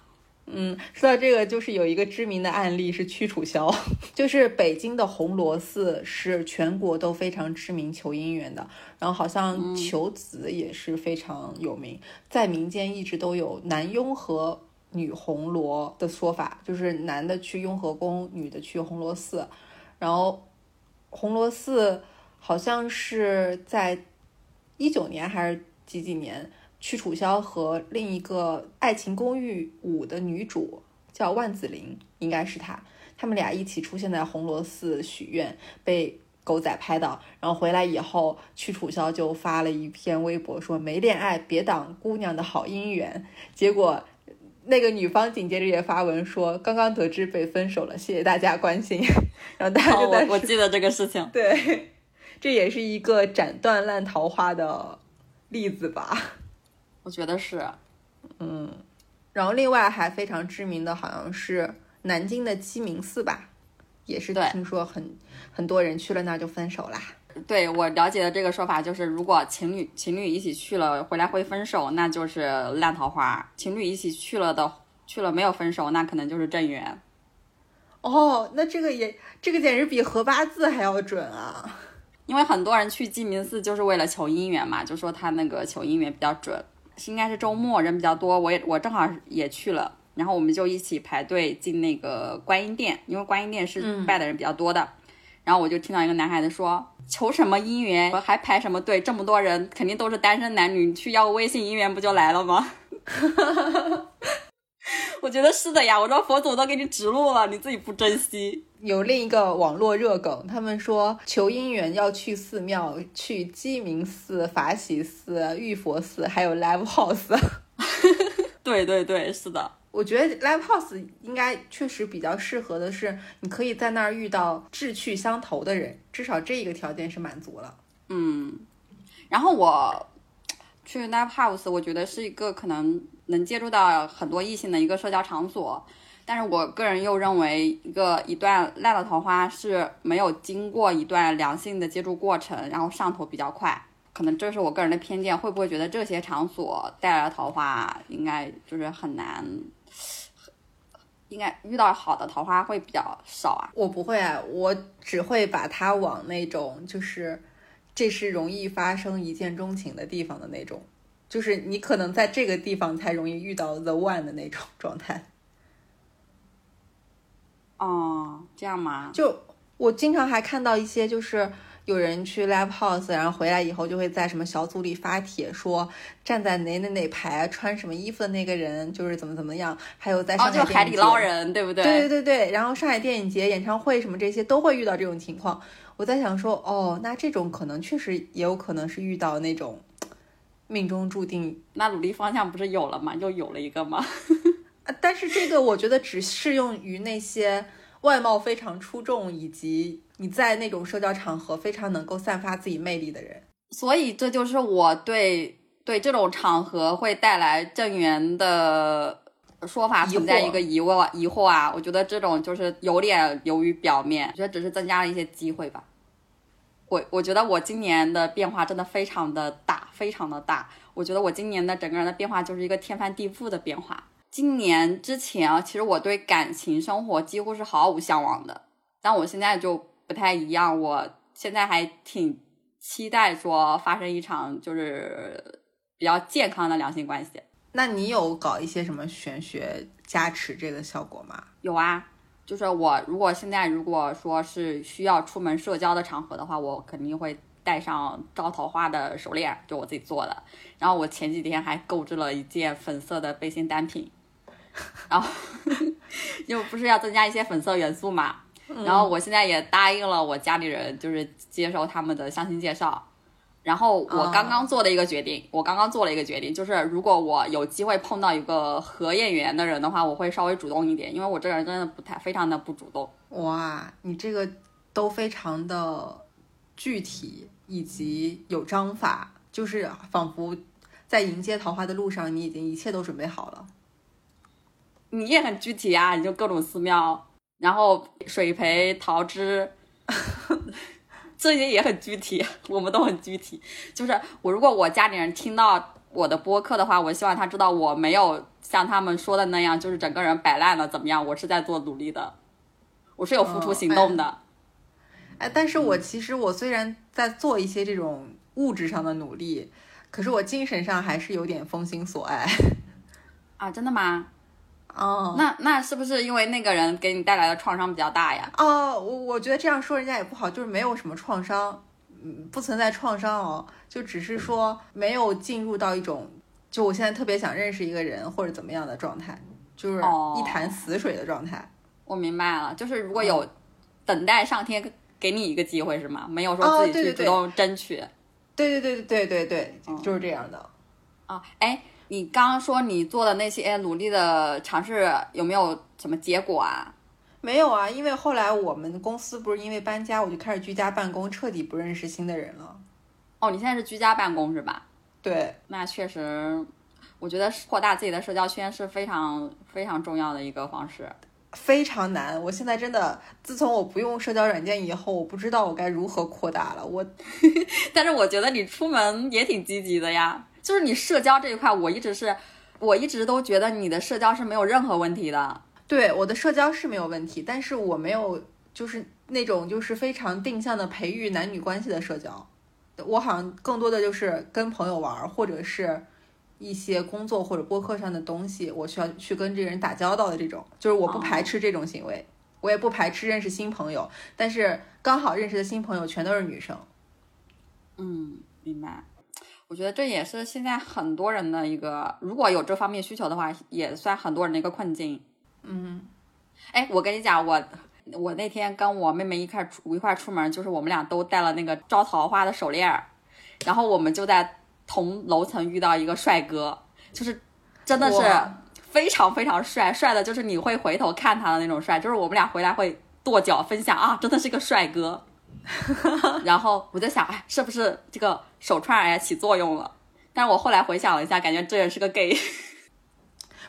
嗯，说到这个，就是有一个知名的案例是屈楚萧，就是北京的红螺寺是全国都非常知名求姻缘的，然后好像求子也是非常有名，在民间一直都有男雍和、女红螺的说法，就是男的去雍和宫，女的去红螺寺，然后红螺寺好像是在一九年还是几几年，屈楚萧和另一个《爱情公寓五》的女主叫万梓玲，应该是她，他们俩一起出现在红螺寺许愿，被狗仔拍到，然后回来以后，屈楚萧就发了一篇微博说没恋爱别挡姑娘的好姻缘，结果。那个女方紧接着也发文说，刚刚得知被分手了，谢谢大家关心。然后大家哦就在我我记得这个事情。对，这也是一个斩断烂桃花的例子吧。我觉得是，嗯然后另外还非常知名的好像是南京的鸡鸣寺吧，也是对听说很很多人去了那儿就分手啦。对我了解的这个说法就是，如果情侣情侣一起去了，回来会分手，那就是烂桃花；情侣一起去了的去了没有分手，那可能就是正缘。哦，那这个也这个简直比合八字还要准啊！因为很多人去鸡鸣寺就是为了求姻缘嘛，就说他那个求姻缘比较准。是应该是周末人比较多，我也我正好也去了，然后我们就一起排队进那个观音殿，因为观音殿是拜的人比较多的。然后我就听到一个男孩子说：“求什么姻缘，还排什么队？这么多人，肯定都是单身男女，你去要个微信姻缘不就来了吗？” 我觉得是的呀，我让佛祖都给你指路了，你自己不珍惜。有另一个网络热梗，他们说求姻缘要去寺庙，去鸡鸣寺、法喜寺、玉佛寺，还有 live house。对对对，是的，我觉得 live house 应该确实比较适合的是，你可以在那儿遇到志趣相投的人，至少这一个条件是满足了。嗯。然后我去 live house，我觉得是一个可能能接触到很多异性的一个社交场所。但是我个人又认为，一个一段烂的桃花是没有经过一段良性的接触过程，然后上头比较快。可能这是我个人的偏见，会不会觉得这些场所带来的桃花应该就是很难，应该遇到好的桃花会比较少啊？我不会，我只会把它往那种就是这是容易发生一见钟情的地方的那种，就是你可能在这个地方才容易遇到 the one 的那种状态。哦，这样吗？就我经常还看到一些，就是有人去 live house，然后回来以后就会在什么小组里发帖说站在哪哪哪排穿什么衣服的那个人就是怎么怎么样，还有在上哦，海海底捞人，对不对？对对对对，然后上海电影节、演唱会什么这些都会遇到这种情况。我在想说，哦，那这种可能确实也有可能是遇到那种命中注定那努力方向不是有了吗？又有了一个吗？啊，但是这个我觉得只适用于那些外貌非常出众，以及你在那种社交场合非常能够散发自己魅力的人。所以这就是我对对这种场合会带来正缘的说法存在一个疑惑疑惑啊。我觉得这种就是有点流于表面，我觉得只是增加了一些机会吧。我我觉得我今年的变化真的非常的大，非常的大。我觉得我今年的整个人的变化就是一个天翻地覆的变化。今年之前啊，其实我对感情生活几乎是毫无向往的，但我现在就不太一样。我现在还挺期待说发生一场就是比较健康的两性关系。那你有搞一些什么玄学加持这个效果吗？有啊，就是我如果现在如果说是需要出门社交的场合的话，我肯定会带上招桃花的手链，就我自己做的。然后我前几天还购置了一件粉色的背心单品，然后 又不是要增加一些粉色元素嘛，然后我现在也答应了我家里人，就是接受他们的相亲介绍。然后我刚刚做的一个决定，我刚刚做了一个决定，就是如果我有机会碰到一个合眼缘的人的话，我会稍微主动一点，因为我这个人真的不太非常的不主动。哇，你这个都非常的具体以及有章法，就是仿佛在迎接桃花的路上，你已经一切都准备好了。你也很具体啊，你就各种寺庙，然后水培、桃枝，这些也很具体，我们都很具体。就是我如果我家里人听到我的播客的话，我希望他知道我没有像他们说的那样，就是整个人摆烂了怎么样，我是在做努力的，我是有付出行动的。哎，但是我其实我虽然在做一些这种物质上的努力，可是我精神上还是有点封心所爱。啊，真的吗？哦，那那是不是因为那个人给你带来的创伤比较大呀？哦，我我觉得这样说人家也不好，就是没有什么创伤，嗯，不存在创伤哦，就只是说没有进入到一种，就我现在特别想认识一个人或者怎么样的状态，就是哦一潭死水的状态。我明白了，就是如果有等待上天给你一个机会是吗？没有说哦自己去主动争取。对对对对对对对，嗯就是这样的。啊，哎，你刚刚说你做的那些努力的尝试有没有什么结果啊？没有啊，因为后来我们公司不是因为搬家，我就开始居家办公，彻底不认识新的人了。哦，你现在是居家办公是吧？对，那确实，我觉得扩大自己的社交圈是非常非常重要的一个方式。非常难。我现在真的，自从我不用社交软件以后，我不知道我该如何扩大了。我 但是我觉得你出门也挺积极的呀，就是你社交这一块，我一直是，我一直都觉得你的社交是没有任何问题的。对我的社交是没有问题，但是我没有就是那种就是非常定向的培育男女关系的社交。我好像更多的就是跟朋友玩儿，或者是一些工作或者播客上的东西，我需要去跟这个人打交道的这种，就是我不排斥这种行为，我也不排斥认识新朋友，但是刚好认识的新朋友全都是女生。嗯，明白。我觉得这也是现在很多人的一个，如果有这方面需求的话，也算很多人的一个困境。嗯，哎，我跟你讲，我我那天跟我妹妹一块出一块出门，就是我们俩都戴了那个招桃花的手链儿，然后我们就在同楼层遇到一个帅哥，就是真的是非常非常帅，帅的就是你会回头看他的那种帅，就是我们俩回来会跺脚分享啊，真的是个帅哥。然后我在想，哎，是不是这个手串儿也起作用了？但是我后来回想了一下，感觉这也是个 gay。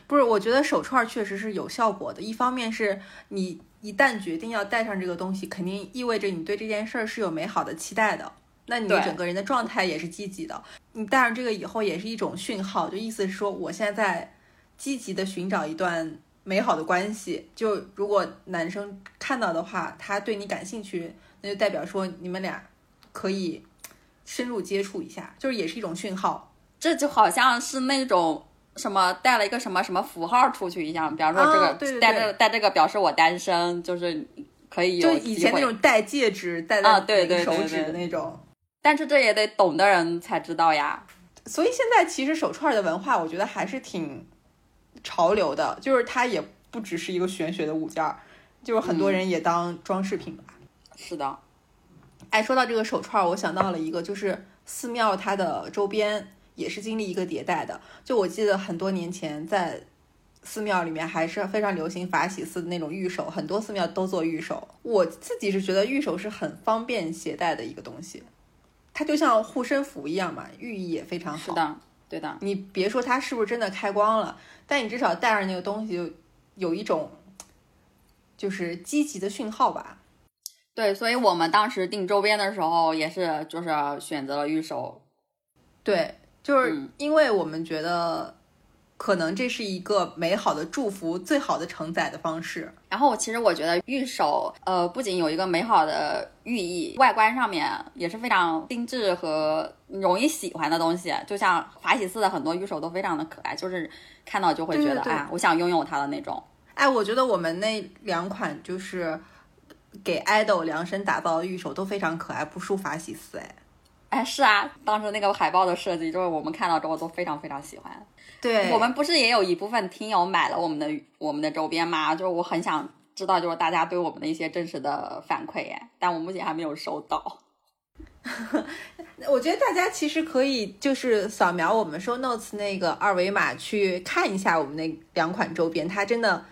不是，我觉得手串确实是有效果的。一方面是你一旦决定要戴上这个东西，肯定意味着你对这件事儿是有美好的期待的，那你对整个人的状态也是积极的。你戴上这个以后，也是一种讯号，就意思是说，我现在在积极的寻找一段美好的关系。就如果男生看到的话，他对你感兴趣，那就代表说你们俩可以深入接触一下，就是也是一种讯号。这就好像是那种什么带了一个什么什么符号出去一样，比方说这个、啊对对对带这个带这个表示我单身，就是可以有就以前那种戴戒指戴在啊对对对手指的对那种。但是这也得懂的人才知道呀。所以现在其实手串的文化，我觉得还是挺潮流的，就是它也不只是一个玄学的物件儿，就是很多人也当装饰品吧。是的，哎，说到这个手串儿，我想到了一个，就是寺庙它的周边也是经历一个迭代的。就我记得很多年前在寺庙里面还是非常流行法喜寺的那种玉手，很多寺庙都做玉手。我自己是觉得玉手是很方便携带的一个东西，它就像护身符一样嘛，寓意也非常好。是的，对的。你别说它是不是真的开光了，但你至少带上那个东西，有一种就是积极的讯号吧。对，所以我们当时订周边的时候也是，就是选择了玉手。对，就是嗯因为我们觉得，可能这是一个美好的祝福，最好的承载的方式。然后其实我觉得玉手，呃，不仅有一个美好的寓意，外观上面也是非常精致和容易喜欢的东西。就像法喜寺的很多玉手都非常的可爱，就是看到就会觉得对对对啊，我想拥有它的那种。哎，我觉得我们那两款就是给爱豆量身打造的玉手都非常可爱，不输法喜寺。哎，哎，是啊，当时那个海报的设计，就是我们看到之后都非常非常喜欢。对我们不是也有一部分听友买了我们的我们的周边吗？就是我很想知道，就是大家对我们的一些真实的反馈耶，但我目前还没有收到。我觉得大家其实可以就是扫描我们 show notes 那个二维码去看一下我们那两款周边，它真的。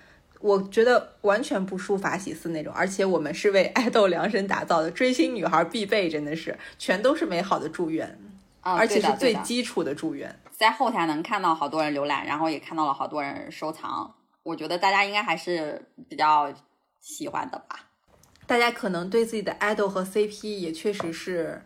我觉得完全不输法喜寺那种，而且我们是为爱豆量身打造的，追星女孩必备，真的是全都是美好的祝愿，啊，而且是最基础的祝愿。在后台能看到好多人浏览，然后也看到了好多人收藏。我觉得大家应该还是比较喜欢的吧。大家可能对自己的 idol 和 CP 也确实是，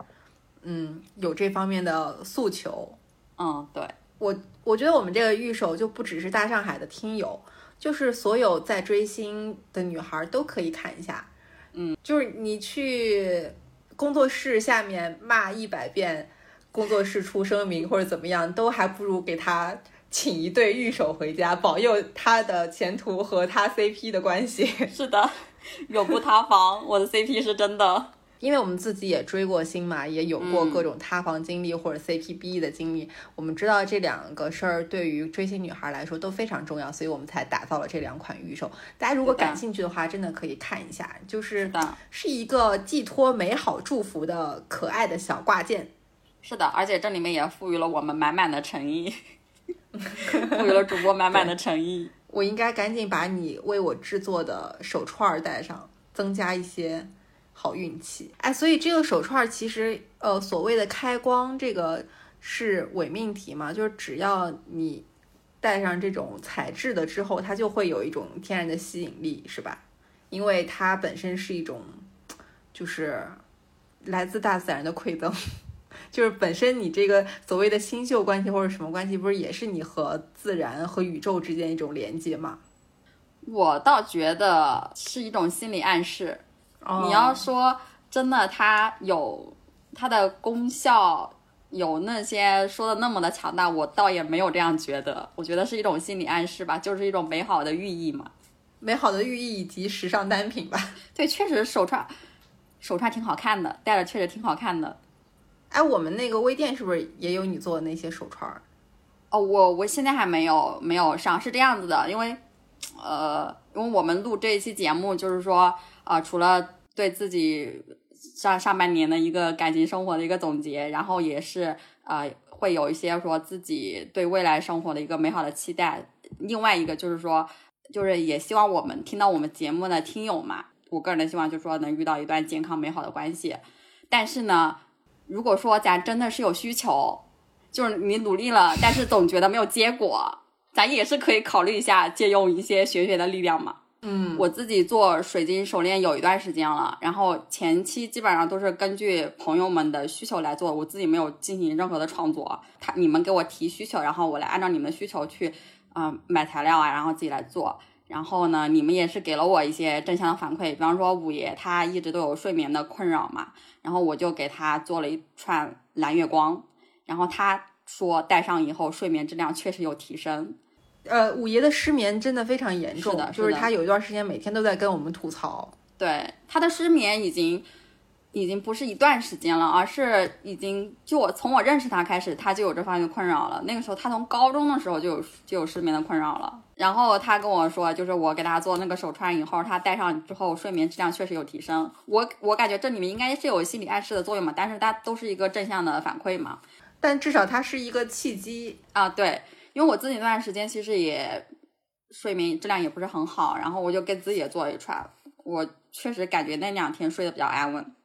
嗯，有这方面的诉求。嗯，对，我我觉得我们这个御守就不只是大上海的听友，就是所有在追星的女孩都可以看一下。嗯，就是你去工作室下面骂一百遍，工作室出声明或者怎么样，都还不如给他请一对御守回家，保佑他的前途和他 CP 的关系。是的，永不塌房。我的 CP 是真的。因为我们自己也追过星嘛，也有过嗯各种塌房经历或者 CPBE 的经历，我们知道这两个事儿对于追星女孩来说都非常重要，所以我们才打造了这两款预售。大家如果感兴趣的话，真的可以看一下，就是是的，是一个寄托美好祝福的可爱的小挂件。是的，而且这里面也赋予了我们满满的诚意，赋予了主播满满的诚意。我应该赶紧把你为我制作的手串儿戴上，增加一些好运气。哎，所以这个手串其实，呃，所谓的开光，这个是伪命题嘛，就是只要你戴上这种材质的之后，它就会有一种天然的吸引力，是吧？因为它本身是一种，就是来自大自然的馈赠。就是本身你这个所谓的星宿关系或者什么关系，不是也是你和自然和宇宙之间一种连接吗？我倒觉得是一种心理暗示。哦你要说真的，它有它的功效，有那些说的那么的强大，我倒也没有这样觉得。我觉得是一种心理暗示吧，就是一种美好的寓意嘛。美好的寓意以及时尚单品吧。对，确实手串手串挺好看的，戴着确实挺好看的。哎，我们那个微店是不是也有你做的那些手串儿？哦，我我现在还没有没有上，是这样子的，因为，呃，因为我们录这一期节目，就是说，啊，除了对自己上上半年的一个感情生活的一个总结，然后也是呃会有一些说自己对未来生活的一个美好的期待。另外一个就是说，就是也希望我们听到我们节目的听友嘛，我个人的希望就是说能遇到一段健康美好的关系。但是呢，如果说咱真的是有需求，就是你努力了，但是总觉得没有结果，咱也是可以考虑一下借用一些玄学的力量嘛。嗯，我自己做水晶手链有一段时间了，然后前期基本上都是根据朋友们的需求来做，我自己没有进行任何的创作。他你们给我提需求，然后我来按照你们的需求去，嗯、买材料啊，然后自己来做。然后呢，你们也是给了我一些正向的反馈，比方说五爷他一直都有睡眠的困扰嘛，然后我就给他做了一串蓝月光，然后他说戴上以后睡眠质量确实有提升。呃，五爷的失眠真的非常严重，是的的就是他有一段时间每天都在跟我们吐槽。对他的失眠已经已经不是一段时间了，而是已经就我从我认识他开始，他就有这方面的困扰了。那个时候他从高中的时候就有就有失眠的困扰了。然后他跟我说，就是我给他做那个手串以后，他戴上之后睡眠质量确实有提升。我我感觉这里面应该是有心理暗示的作用嘛，但是它都是一个正向的反馈嘛。但至少它是一个契机。啊，对，因为我自己那段时间其实也睡眠质量也不是很好，然后我就给自己也做了一串，我确实感觉那两天睡得比较安稳。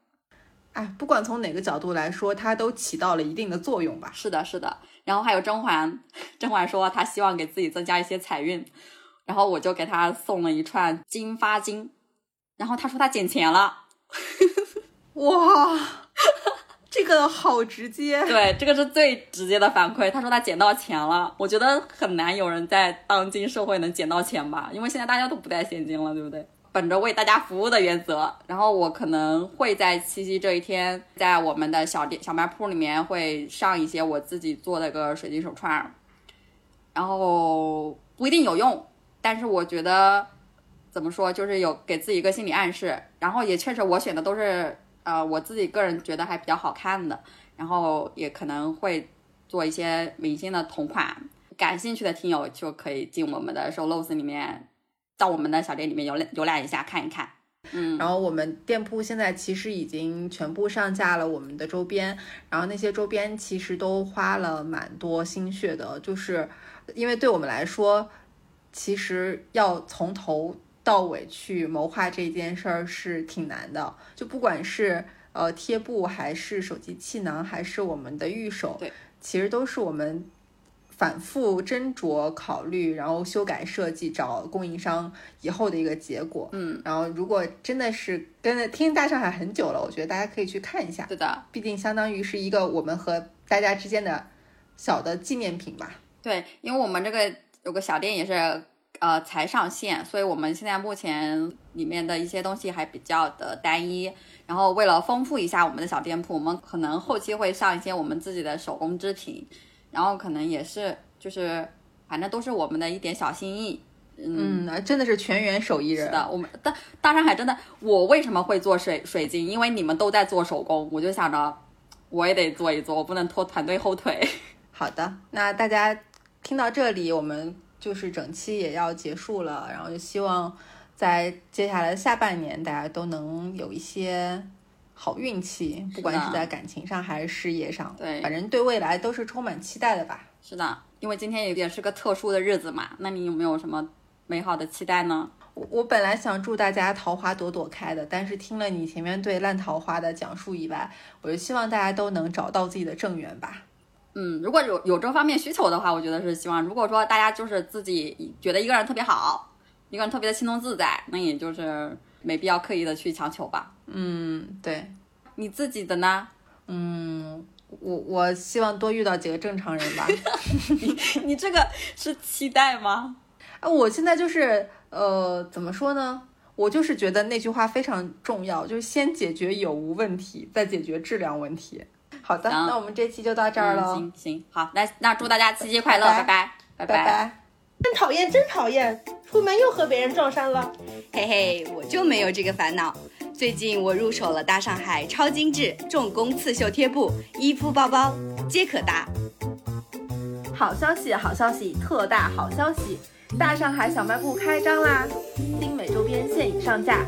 哎，不管从哪个角度来说，它都起到了一定的作用吧。是的，是的。然后还有甄嬛，甄嬛说她希望给自己增加一些财运，然后我就给她送了一串金发晶，然后她说她捡钱了。哇，这个好直接。对，这个是最直接的反馈。他说他捡到钱了，我觉得很难有人在当今社会能捡到钱吧，因为现在大家都不带现金了，对不对？本着为大家服务的原则，然后我可能会在七夕这一天，在我们的小店小卖铺里面会上一些我自己做的个水晶手串，然后不一定有用，但是我觉得怎么说，就是有给自己一个心理暗示，然后也确实我选的都是呃我自己个人觉得还比较好看的，然后也可能会做一些明星的同款。感兴趣的听友就可以进我们的 show l o s 里面，到我们的小店里面游览游览一下，看一看。嗯，然后我们店铺现在其实已经全部上架了我们的周边，然后那些周边其实都花了蛮多心血的，就是因为对我们来说，其实要从头到尾去谋划这件事儿是挺难的，就不管是呃贴布，还是手机气囊，还是我们的玉手，对，其实都是我们。反复斟酌考虑，然后修改设计，找供应商以后的一个结果。嗯，然后如果真的是跟着听大上海很久了，我觉得大家可以去看一下。对的，毕竟相当于是一个我们和大家之间的小的纪念品吧。对，因为我们这个有个小店也是呃才上线，所以我们现在目前里面的一些东西还比较的单一。然后为了丰富一下我们的小店铺，我们可能后期会上一些我们自己的手工制品。然后可能也是，就是反正都是我们的一点小心意。嗯，真的是全员手艺人。是的，我们大大上海真的，我为什么会做水水晶？因为你们都在做手工，我就想着我也得做一做，我不能拖团队后腿。好的，那大家听到这里，我们就是整期也要结束了，然后就希望在接下来的下半年，大家都能有一些。好运气，不管是在感情上还是事业上，对，反正对未来都是充满期待的吧。是的，因为今天也也是个特殊的日子嘛。那你有没有什么美好的期待呢？我我本来想祝大家桃花朵朵开的，但是听了你前面对烂桃花的讲述以外，我就希望大家都能找到自己的正缘吧。嗯，如果有有这方面需求的话，我觉得是希望。如果说大家就是自己觉得一个人特别好，一个人特别的轻松自在，那也就是。没必要刻意的去强求吧。嗯，对，你自己的呢？嗯，我我希望多遇到几个正常人吧。你你这个是期待吗？啊，我现在就是呃，怎么说呢？我就是觉得那句话非常重要，就是先解决有无问题，再解决质量问题。好的，那我们这期就到这儿了。行行，好，那那祝大家七夕快乐，拜拜，拜拜。真讨厌，真讨厌！出门又和别人撞衫了。嘿嘿，我就没有这个烦恼。最近我入手了大上海超精致重工刺绣贴布，衣服、包包皆可搭。好消息，好消息，特大好消息！大上海小卖部开张啦！精美周边现已上架，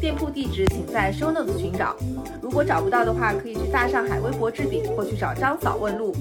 店铺地址请在 show notes 寻找。如果找不到的话，可以去大上海微博置顶，或去找张嫂问路。